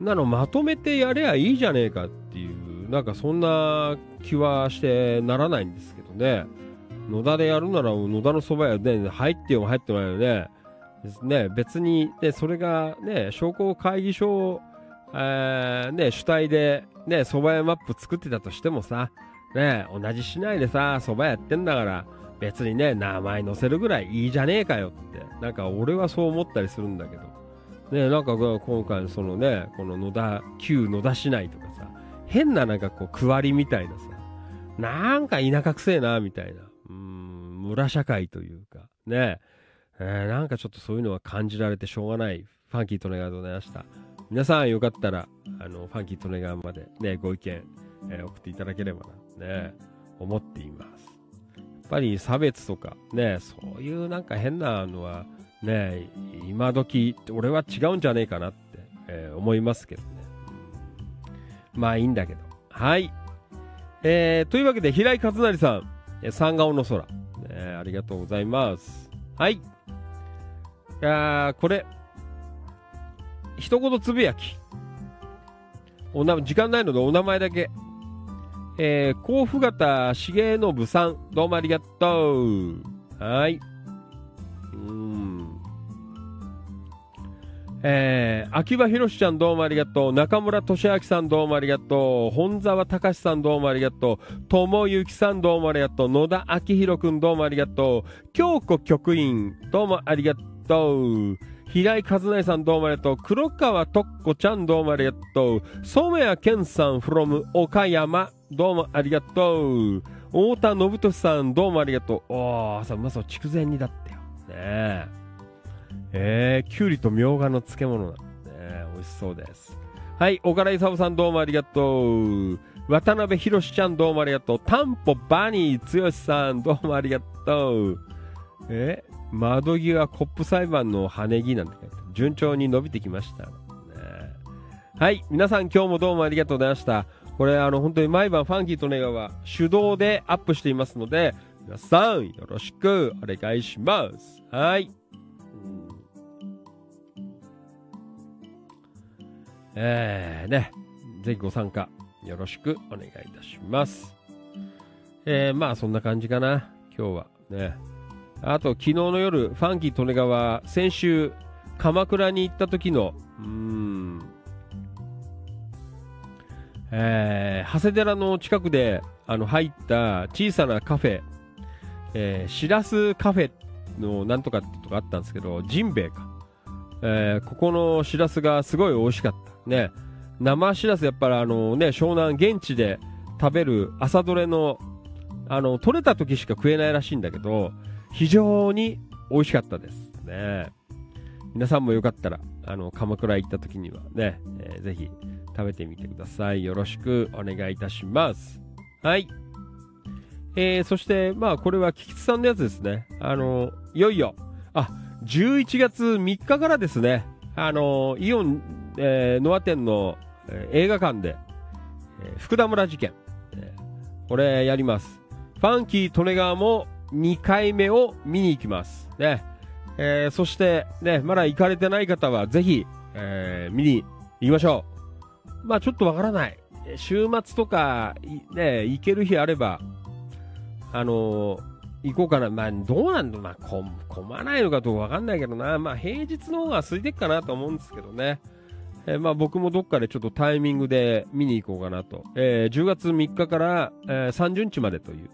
なのまとめてやればいいじゃねえかっていう、なんかそんな気はしてならないんですけどね。野田でやるなら野田のそば屋ね、入ってよ入ってないよね。ですね、別に、ね、それがね、商工会議所、えー、ね、主体で、ね、蕎麦屋マップ作ってたとしてもさ、ね、同じ市内でさ、蕎麦屋やってんだから、別にね、名前載せるぐらいいいじゃねえかよって、なんか俺はそう思ったりするんだけど、ね、なんか今回そのね、この野田、旧野田市内とかさ、変ななんかこう、区割りみたいなさ、なんか田舎くせえな、みたいな、うん、村社会というか、ね、えー、なんかちょっとそういうのは感じられてしょうがない、ファンキートネガーでございました。皆さんよかったら、あの、ファンキートネガーまでね、ご意見、えー、送っていただければな、ね、思っています。やっぱり差別とか、ね、そういうなんか変なのは、ね、今時、俺は違うんじゃねえかなって、えー、思いますけどね、まあいいんだけど。はい。えー、というわけで、平井和成さん、三顔の空、ね、ありがとうございます。はい。いやこれ、一言つぶやき。おな、時間ないのでお名前だけ。えー、甲府型重信さん、どうもありがとう。はい。うん。えー、秋葉博ちゃんどうもありがとう。中村俊明さんどうもありがとう。本沢隆さんどうもありがとう。友幸さんどうもありがとう。野田明宏くんどうもありがとう。京子局員どうもありがとう。平井和成さんどうもありがとう。黒川とっこちゃんどうもありがとう。染谷健さん from 岡山どうもありがとう。太田信俊さんどうもありがとう。おー、さ、うまそう、筑前煮だったよ。ねえ。えー、きゅうりとみょうがの漬物なんでね。美味しそうです。はい、岡田勲さんどうもありがとう。渡辺博ちゃんどうもありがとう。タンポバニー剛さんどうもありがとう。え窓際コップ裁判の羽根木なんて順調に伸びてきました、ね。はい。皆さん今日もどうもありがとうございました。これあの本当に毎晩ファンキーとネガは手動でアップしていますので、皆さんよろしくお願いします。はい。えー、ね、ぜひご参加よろしくお願いいたします。えー、まあそんな感じかな、今日はね。あと、昨日の夜、ファンキー利根川、先週、鎌倉に行った時の、うん、えー、長谷寺の近くで、あの、入った小さなカフェ、えー、しらすカフェのなんとかってとこあったんですけど、ジンベエか。えー、ここのしらすがすごい美味しかった。ね。生しらすやっぱりあのね、湘南現地で食べる朝どれの、あの、取れた時しか食えないらしいんだけど、非常に美味しかったですね。皆さんもよかったら、あの、鎌倉行った時にはね、えー、ぜひ食べてみてください。よろしくお願いいたします。はい。えー、そして、まあ、これは菊池さんのやつですね。あの、いよいよ、あ、11月3日からですね、あの、イオン、えー、ノア店の、えー、映画館で、えー、福田村事件、えー、これやります。ファンキー・利根川も2回目を見に行きます。ね。えー、そして、ね、まだ行かれてない方は、ぜひ、えー、見に行きましょう。まあ、ちょっとわからない。週末とか、ね、行ける日あれば、あのー、行こうかな。まあ、どうなんだまあ、混まないのかどうかわかんないけどな。まあ、平日の方が空いてっかなと思うんですけどね。えー、まあ、僕もどっかでちょっとタイミングで見に行こうかなと。えー、10月3日から、えー、30日までという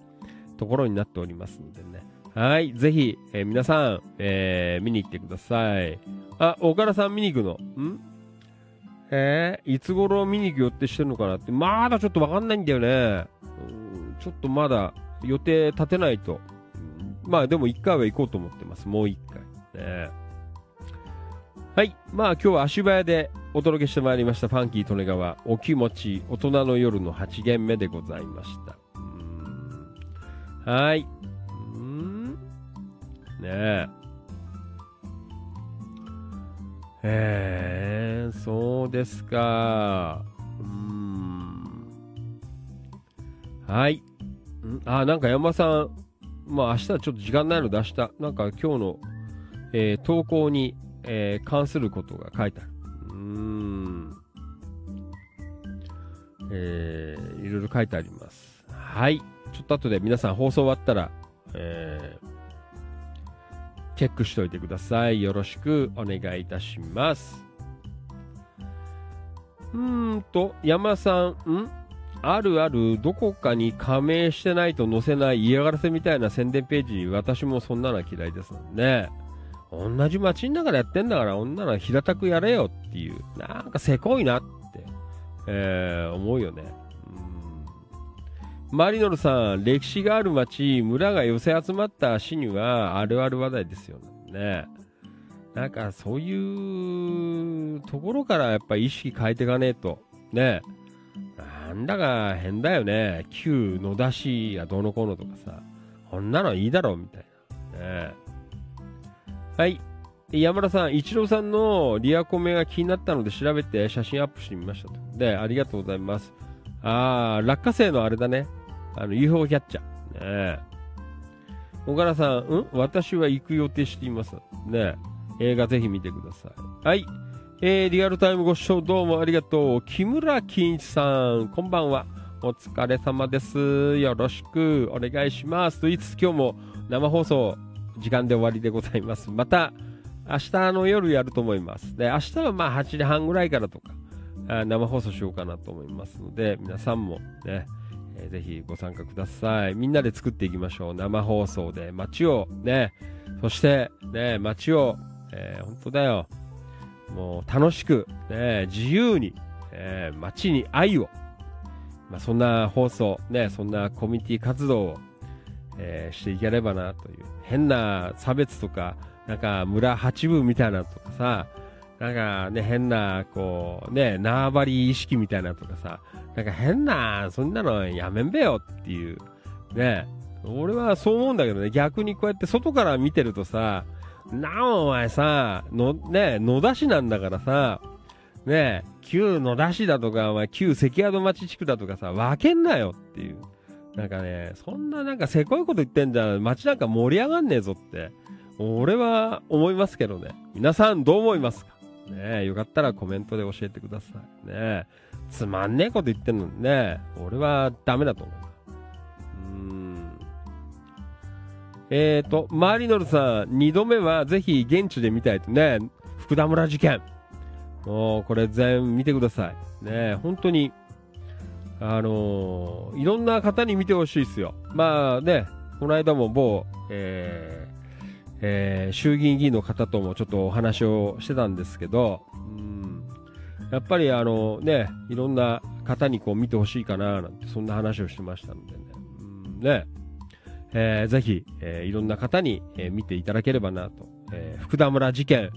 ところになっておりますのでね。はい。ぜひ、えー、皆さん、えー、見に行ってください。あ、岡田さん見に行くの？ん？えー、いつ頃見に行く予定してるのかなって、まだちょっとわかんないんだよね。うんちょっとまだ予定立てないと。まあでも一回は行こうと思ってます。もう一回。ね、はい。まあ今日は足早でお届けしてまいりましたファンキー利根川お気持ち大人の夜の8限目でございました。はい。うん。ねえ。え、そうですか。うん。はい。あ、なんか山さん、まあ明日はちょっと時間ないので明日、なんか今日のえー投稿に、えー関することが書いてある。うーん。えーいろいろ書いてあります。はい。ちょっと後で皆さん放送終わったら、えーチェックしといてください。よろしくお願いいたします。うーんと、山さん、ん？あるあるどこかに加盟してないと載せない嫌がらせみたいな宣伝ページ、私もそんなのは嫌いですもんね。同じ街の中でやってんだから、女の平たくやれよっていう、なんかせこいなって、えー思うよね。マリノルさん、歴史がある街、村が寄せ集まった市にはあるある話題ですよね。なんかそういうところからやっぱり意識変えていかねえと。ねなんだか変だよね。旧野田市やどうのこうのとかさ。こんなのいいだろ、みたいな。ねはい。山田さん、一郎さんのリアコメが気になったので調べて写真アップしてみましたと。で、ありがとうございます。あー、落花生のあれだね。あの、UFO キャッチャー。ねえ。小柄さん、ん？私は行く予定しています。ねえ。映画ぜひ見てください。はい。えー、リアルタイムご視聴どうもありがとう。木村金一さん、こんばんは。お疲れ様です。よろしくお願いします。と言いつつ今日も生放送時間で終わりでございます。また明日の夜やると思います。で、明日はまあ8時半ぐらいからとか、あ生放送しようかなと思いますので、皆さんもね、えーぜひご参加ください。みんなで作っていきましょう。生放送で街をね、そしてね、街を、えー本当だよ。もう楽しく、ね、自由に、えー街に愛を、まあ、そんな放送、ね、そんなコミュニティ活動を、えーしていければなという。変な差別とか、なんか村八分みたいなとかさ、なんかね、変な、こう、ね、縄張り意識みたいなとかさ、なんか変な、そんなのやめんべよっていう、ね。俺はそう思うんだけどね、逆にこうやって外から見てるとさ、なあお前さ、の、ね、野田市なんだからさ、ね旧野田市だとか、お前旧関宿町地区だとかさ、分けんなよっていう。なんかね、そんななんかせこいこと言ってんじゃん、街なんか盛り上がんねえぞって、俺は思いますけどね。皆さんどう思いますか？ねえよかったらコメントで教えてください。ねえつまんねえこと言ってんのにね、俺はダメだと思う。うーん。えーと、マリノルさん、二度目はぜひ現地で見たいとね、福田村事件。もうこれ全部見てください。ね本当に、あのーいろんな方に見てほしいですよ。まあね、この間も某、えーえー衆議院議員の方ともちょっとお話をしてたんですけど、うん、やっぱりあのね、いろんな方にこう見てほしいかななんて、そんな話をしてましたのでね。うん、ね、えーぜひ、えーいろんな方に、えー見ていただければなと。えー福田村事件、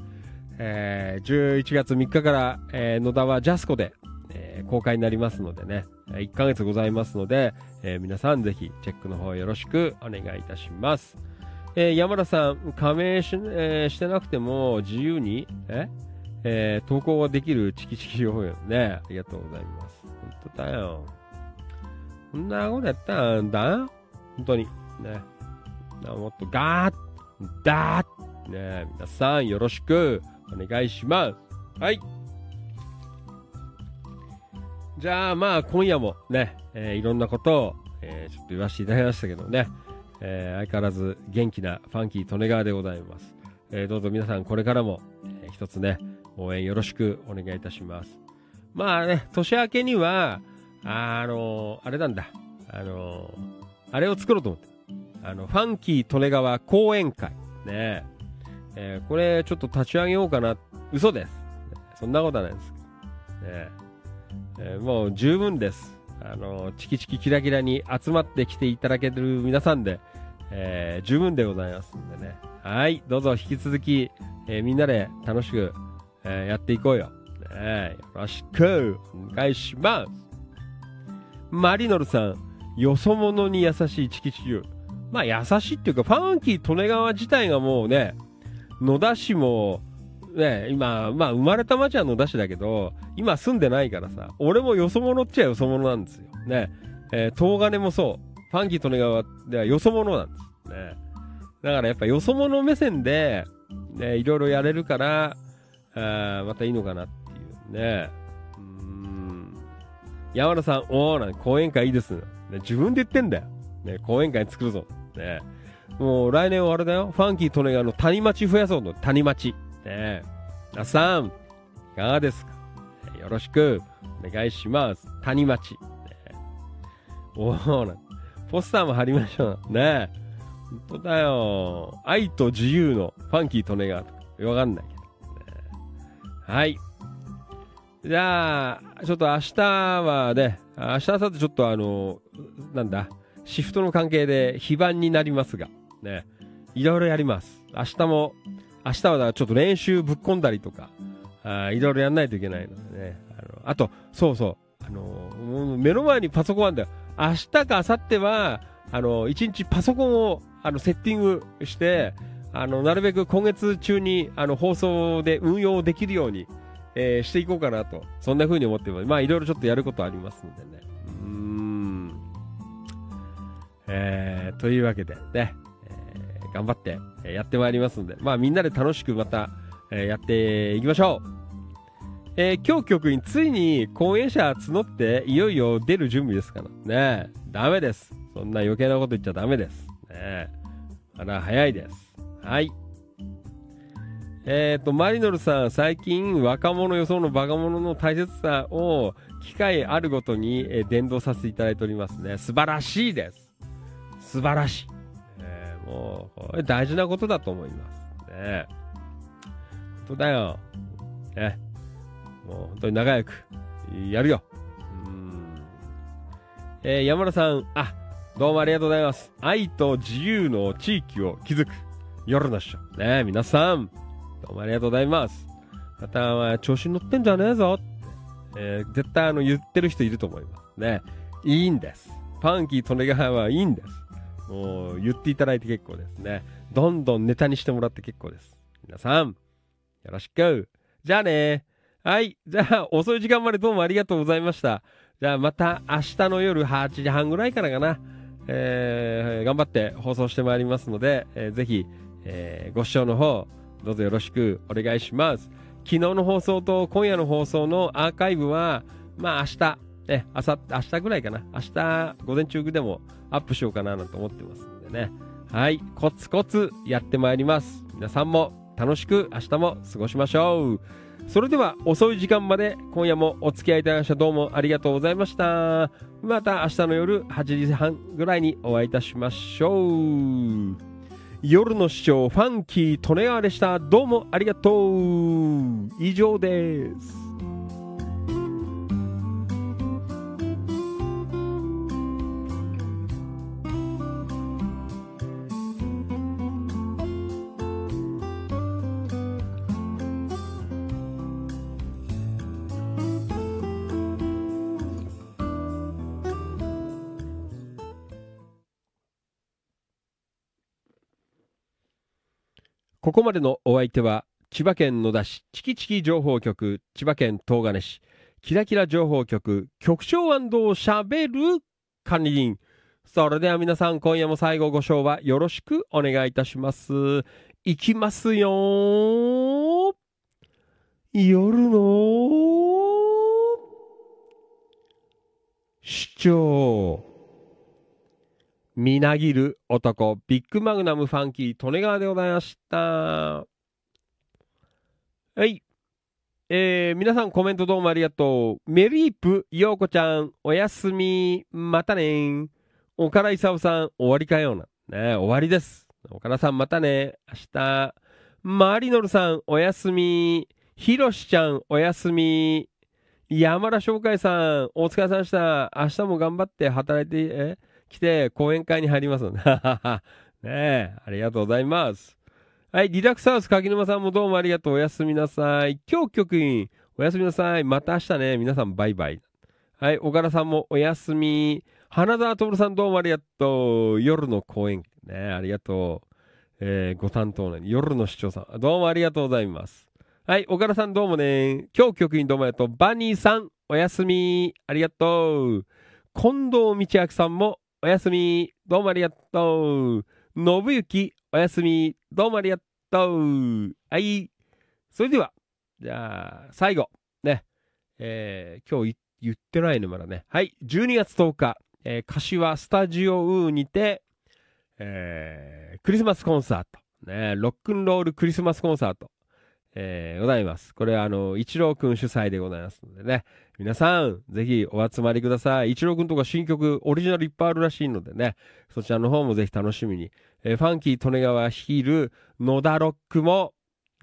えー11月3日から、えー野田はジャスコで、えー公開になりますのでね、1ヶ月ございますので、えー皆さんぜひチェックの方よろしくお願いいたします。えー山田さん、加盟し,、えーしてなくても自由に、え？えー投稿ができるチキチキ情報よね。ありがとうございます。本当だよ。こんなことやったらだ？本当に。ね。もっとガーッ、ダーッ、ね、皆さんよろしくお願いします。はい。じゃあまあ今夜もね、えーいろんなことを、えーちょっと言わせていただきましたけどね、えー相変わらず元気なファンキー利根川でございます。えーどうぞ皆さんこれからも、えー一つね、応援よろしくお願いいたします。まあね、年明けには、あのあれなんだ、あのあれを作ろうと思って。あの、ファンキー利根川講演会。ねえーこれちょっと立ち上げようかな。嘘です。そんなことはないです。ねーもう十分です。あの、チキチキキラキラに集まってきていただける皆さんで、えー十分でございますんでね。はい、どうぞ引き続き、えーみんなで楽しく、えーやっていこうよ。ねよろしくお願いします。マリノルさん、よそ者に優しいチキチキまあ優しいっていうか、ファンキー利根川自体がもうね、野田市も、ね、今、まあ生まれた町は野田市だけど、今住んでないからさ、俺もよそ者っちゃよそ者なんですよ。ね。えー東金もそう。ファンキー利根川ではよそ者なんです。ね。だからやっぱよそ者目線で、ね、いろいろやれるから、あまたいいのかなっていうね。うん。山田さん、おーなん、講演会いいです、ね。自分で言ってんだよ。ね、講演会作るぞ。ね。もう来年はあれだよ。ファンキー・トネガの谷町増やそうの谷町。ね。皆さん、いかがですか？よろしくお願いします。谷町。ね、おーな、ポスターも貼りましょう。ね本当だよ。愛と自由のファンキー・トネガーわかんないけど、ね。はい。じゃあ、ちょっと明日はね、明日、明後日ちょっとあの、なんだ、シフトの関係で非番になりますが、ね、いろいろやります。明日も、明日はちょっと練習ぶっ込んだりとか、あいろいろやんないといけないのでね。あのあと、そうそう、あの目の前にパソコンあるんだよ。明日か明後日は、あの、一日パソコンを、あの、セッティングして、あの、なるべく今月中に、あの、放送で運用できるように、えー、していこうかなと、そんな風に思ってます。まあ、いろいろちょっとやることありますのでね。うーん。えー、というわけでね、頑張ってやってまいりますので、まあ、みんなで楽しくまた、やっていきましょう。えー、今日局についに講演者募っていよいよ出る準備ですからね。ダメです。そんな余計なこと言っちゃダメです。ねまだ早いです。はい。えっ、ー、と、マリノルさん、最近、若者予想のバカ者の大切さを、機会あるごとに、えー、伝道させていただいておりますね。素晴らしいです。素晴らしい。もう、これ大事なことだと思います。ね本当だよ。ね。もう本当に仲良く、やるよ。うん。えー、山田さん、あ、どうもありがとうございます。愛と自由の地域を築く夜のっしょ。ね皆さん、どうもありがとうございます。また、調子に乗ってんじゃねえぞって、えー、絶対あの言ってる人いると思います。ね。いいんです。パンキー利根川はいいんです。もう言っていただいて結構ですね。どんどんネタにしてもらって結構です。皆さん、よろしく。じゃあねはい。じゃあ、遅い時間までどうもありがとうございました。じゃあ、また明日の夜8時半ぐらいからかな。えー、頑張って放送してまいりますので、えー、ぜひ、えー、ご視聴の方、どうぞよろしくお願いします。昨日の放送と今夜の放送のアーカイブは、まあ明日、え、あさ明日ぐらいかな。明日午前中でもアップしようかななんて思ってますんでね。はい。コツコツやってまいります。皆さんも楽しく明日も過ごしましょう。それでは遅い時間まで今夜もお付き合いいただきましたどうもありがとうございました。また明日の夜8時半ぐらいにお会いいたしましょう。夜の市長ファンキー利根川でした。どうもありがとう。以上です。ここまでのお相手は、千葉県野田市チキチキ情報局、千葉県東金市、キラキラ情報局、局長しゃべる管理人。それでは皆さん、今夜も最後ご賞はよろしくお願いいたします。いきますよ夜の市長。みなぎる男、ビッグマグナムファンキー、利根川でございました。はい。えー、皆さんコメントどうもありがとう。メリープ、ようこちゃん、おやすみ、またね岡田勲さん、終わりかような。ね終わりです。岡田さん、またね。明日。マリノルさん、おやすみ。ひろしちゃん、おやすみ。山田翔海さん、お疲れ様でした。明日も頑張って働いて、え？来て講演会に入りますので。ねえ、ありがとうございます。はい、リラックスハウス柿沼さんもどうもありがとう。おやすみなさい。今日局員、おやすみなさい。また明日ね。皆さんバイバイ。はい、小柄さんもおやすみ。花澤徹さんどうもありがとう。夜の講演。ねありがとう。えー、ご担当の夜の市長さん。どうもありがとうございます。はい、小柄さんどうもね。今日局員どうもありがとう。バニーさん、おやすみ。ありがとう。近藤道明さんもおやすみ。どうもありがとう。信行、おやすみ。どうもありがとう。はい。それでは、じゃあ、最後。ね。えー今日言ってないね、まだね。はい。12月10日、えー柏スタジオウーにて、えークリスマスコンサート。ね。ロックンロールクリスマスコンサート。えーございます。これはあの、一郎くん主催でございますのでね。皆さん、ぜひお集まりください。一郎くんとか新曲、オリジナルいっぱいあるらしいのでね。そちらの方もぜひ楽しみに。えーファンキー利根川率いる野田ロックも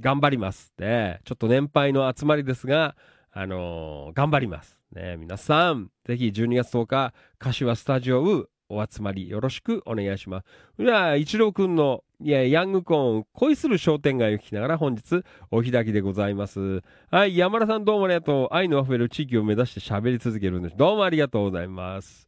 頑張ります。ね。ちょっと年配の集まりですが、あのー頑張ります。ね。皆さん、ぜひ12月10日、柏スタジオウお集まりよろしくお願いします。では、一郎くんの、いや、ヤングコーン、恋する商店街を聞きながら本日、お開きでございます。はい、山田さんどうもありがとう。愛のあふれる地域を目指して喋り続けるんです。どうもありがとうございます。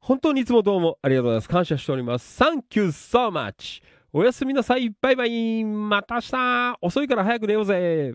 本当にいつもどうもありがとうございます。感謝しております。Thank you so much. おやすみなさい。バイバイ。また明日。遅いから早く寝ようぜ。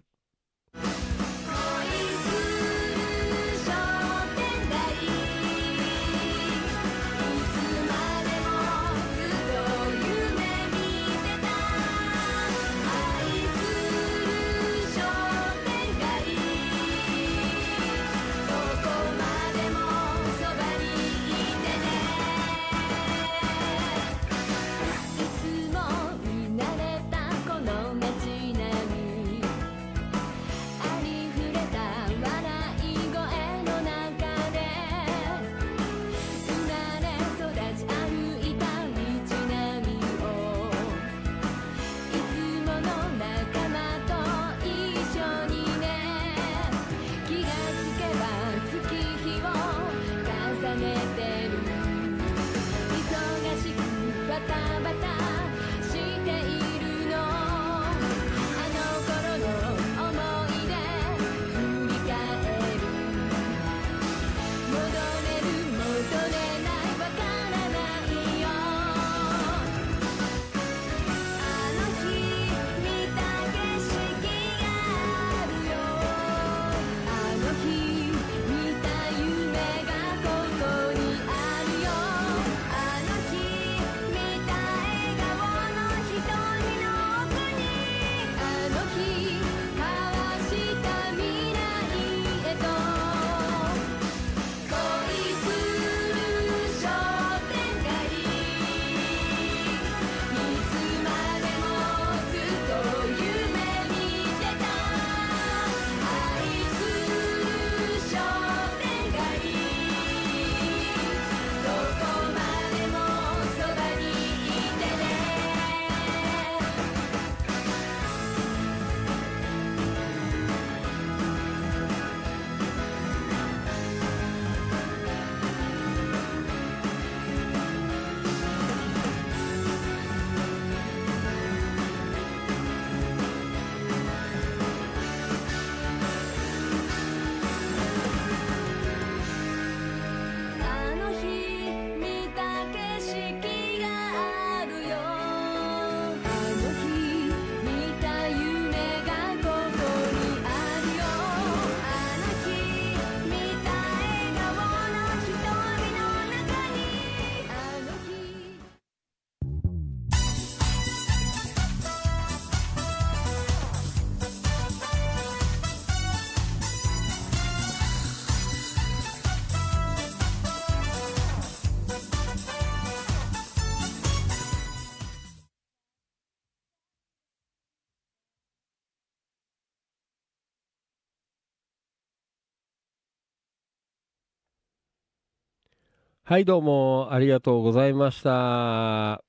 はい、どうもありがとうございました。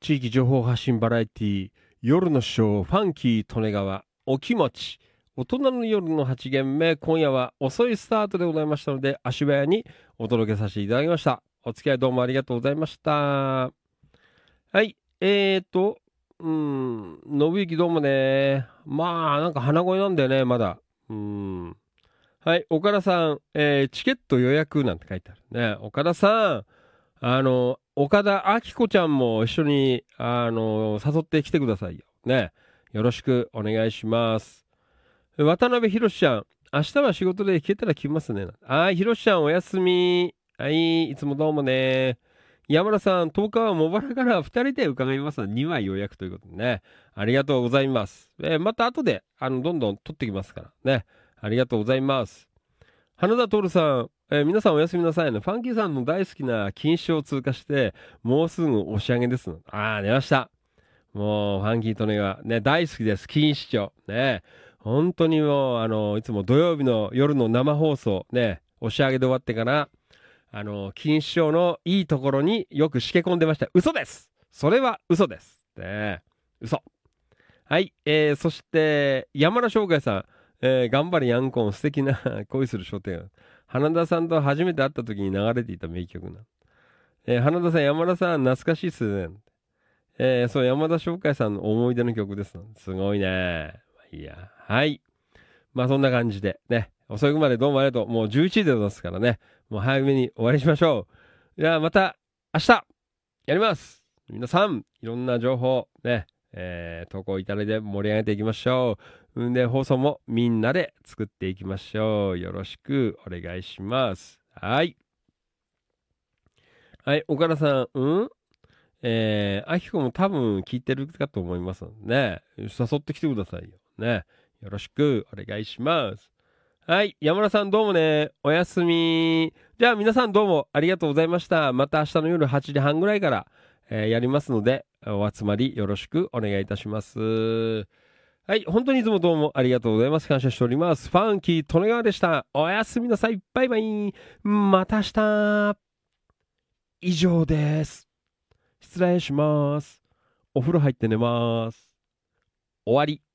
地域情報発信バラエティ夜のショーファンキー利根川お気持ち大人の夜の8限目今夜は遅いスタートでございましたので足早にお届けさせていただきました。お付き合いどうもありがとうございました。はいえーとうん信行どうもね。まあなんか鼻声なんだよねまだ。うん。はい岡田さん、えーチケット予約なんて書いてあるね岡田さんあの岡田明子ちゃんも一緒にあの誘ってきてくださいよねよろしくお願いします渡辺博ちゃん、明日は仕事で行けたら来ますね。はい、博ちゃんおやすみ。はい、いつもどうもね。山田さん、10日は茂原から2人で伺いますので、2枚予約ということでね。ありがとうございます。えーまた後で、あの、どんどん撮ってきますからね。ありがとうございます。花田徹さん、えー皆さんおやすみなさいね。ファンキーさんの大好きな禁止を通過して、もうすぐ押し上げです。あー、出ました。もう、ファンキートネがね、大好きです。錦糸町。ね。本当にもう、あの、いつも土曜日の夜の生放送、ね、押し上げで終わってから、あの、錦糸町のいいところによくしけ込んでました。嘘ですそれは嘘です。ね嘘。はい、えー、そして、山田翔海さん、えー、頑張れヤンコン、素敵な 恋する商店。花田さんと初めて会った時に流れていた名曲な。えー、花田さん、山田さん、懐かしいっすね。えー、そう、山田翔海さんの思い出の曲です。すごいね。いや。はい。まあそんな感じでね、遅くまでどうもありがとう。もう11時でございますからね、もう早めに終わりしましょう。じゃあまた明日やります皆さん、いろんな情報ね、えー、投稿いただいて盛り上げていきましょう。んで、放送もみんなで作っていきましょう。よろしくお願いします。はい。はい、岡田さん、うん？えー、あきこも多分聞いてるかと思いますのでね、誘ってきてくださいよ。ね。よろしくお願いします。はい。山田さんどうもね。おやすみ。じゃあ皆さんどうもありがとうございました。また明日の夜8時半ぐらいから、えーやりますので、お集まりよろしくお願いいたします。はい。本当にいつもどうもありがとうございます。感謝しております。ファンキー・利根川でした。おやすみなさい。バイバイ。また明日。以上です。失礼します。お風呂入って寝ます。終わり。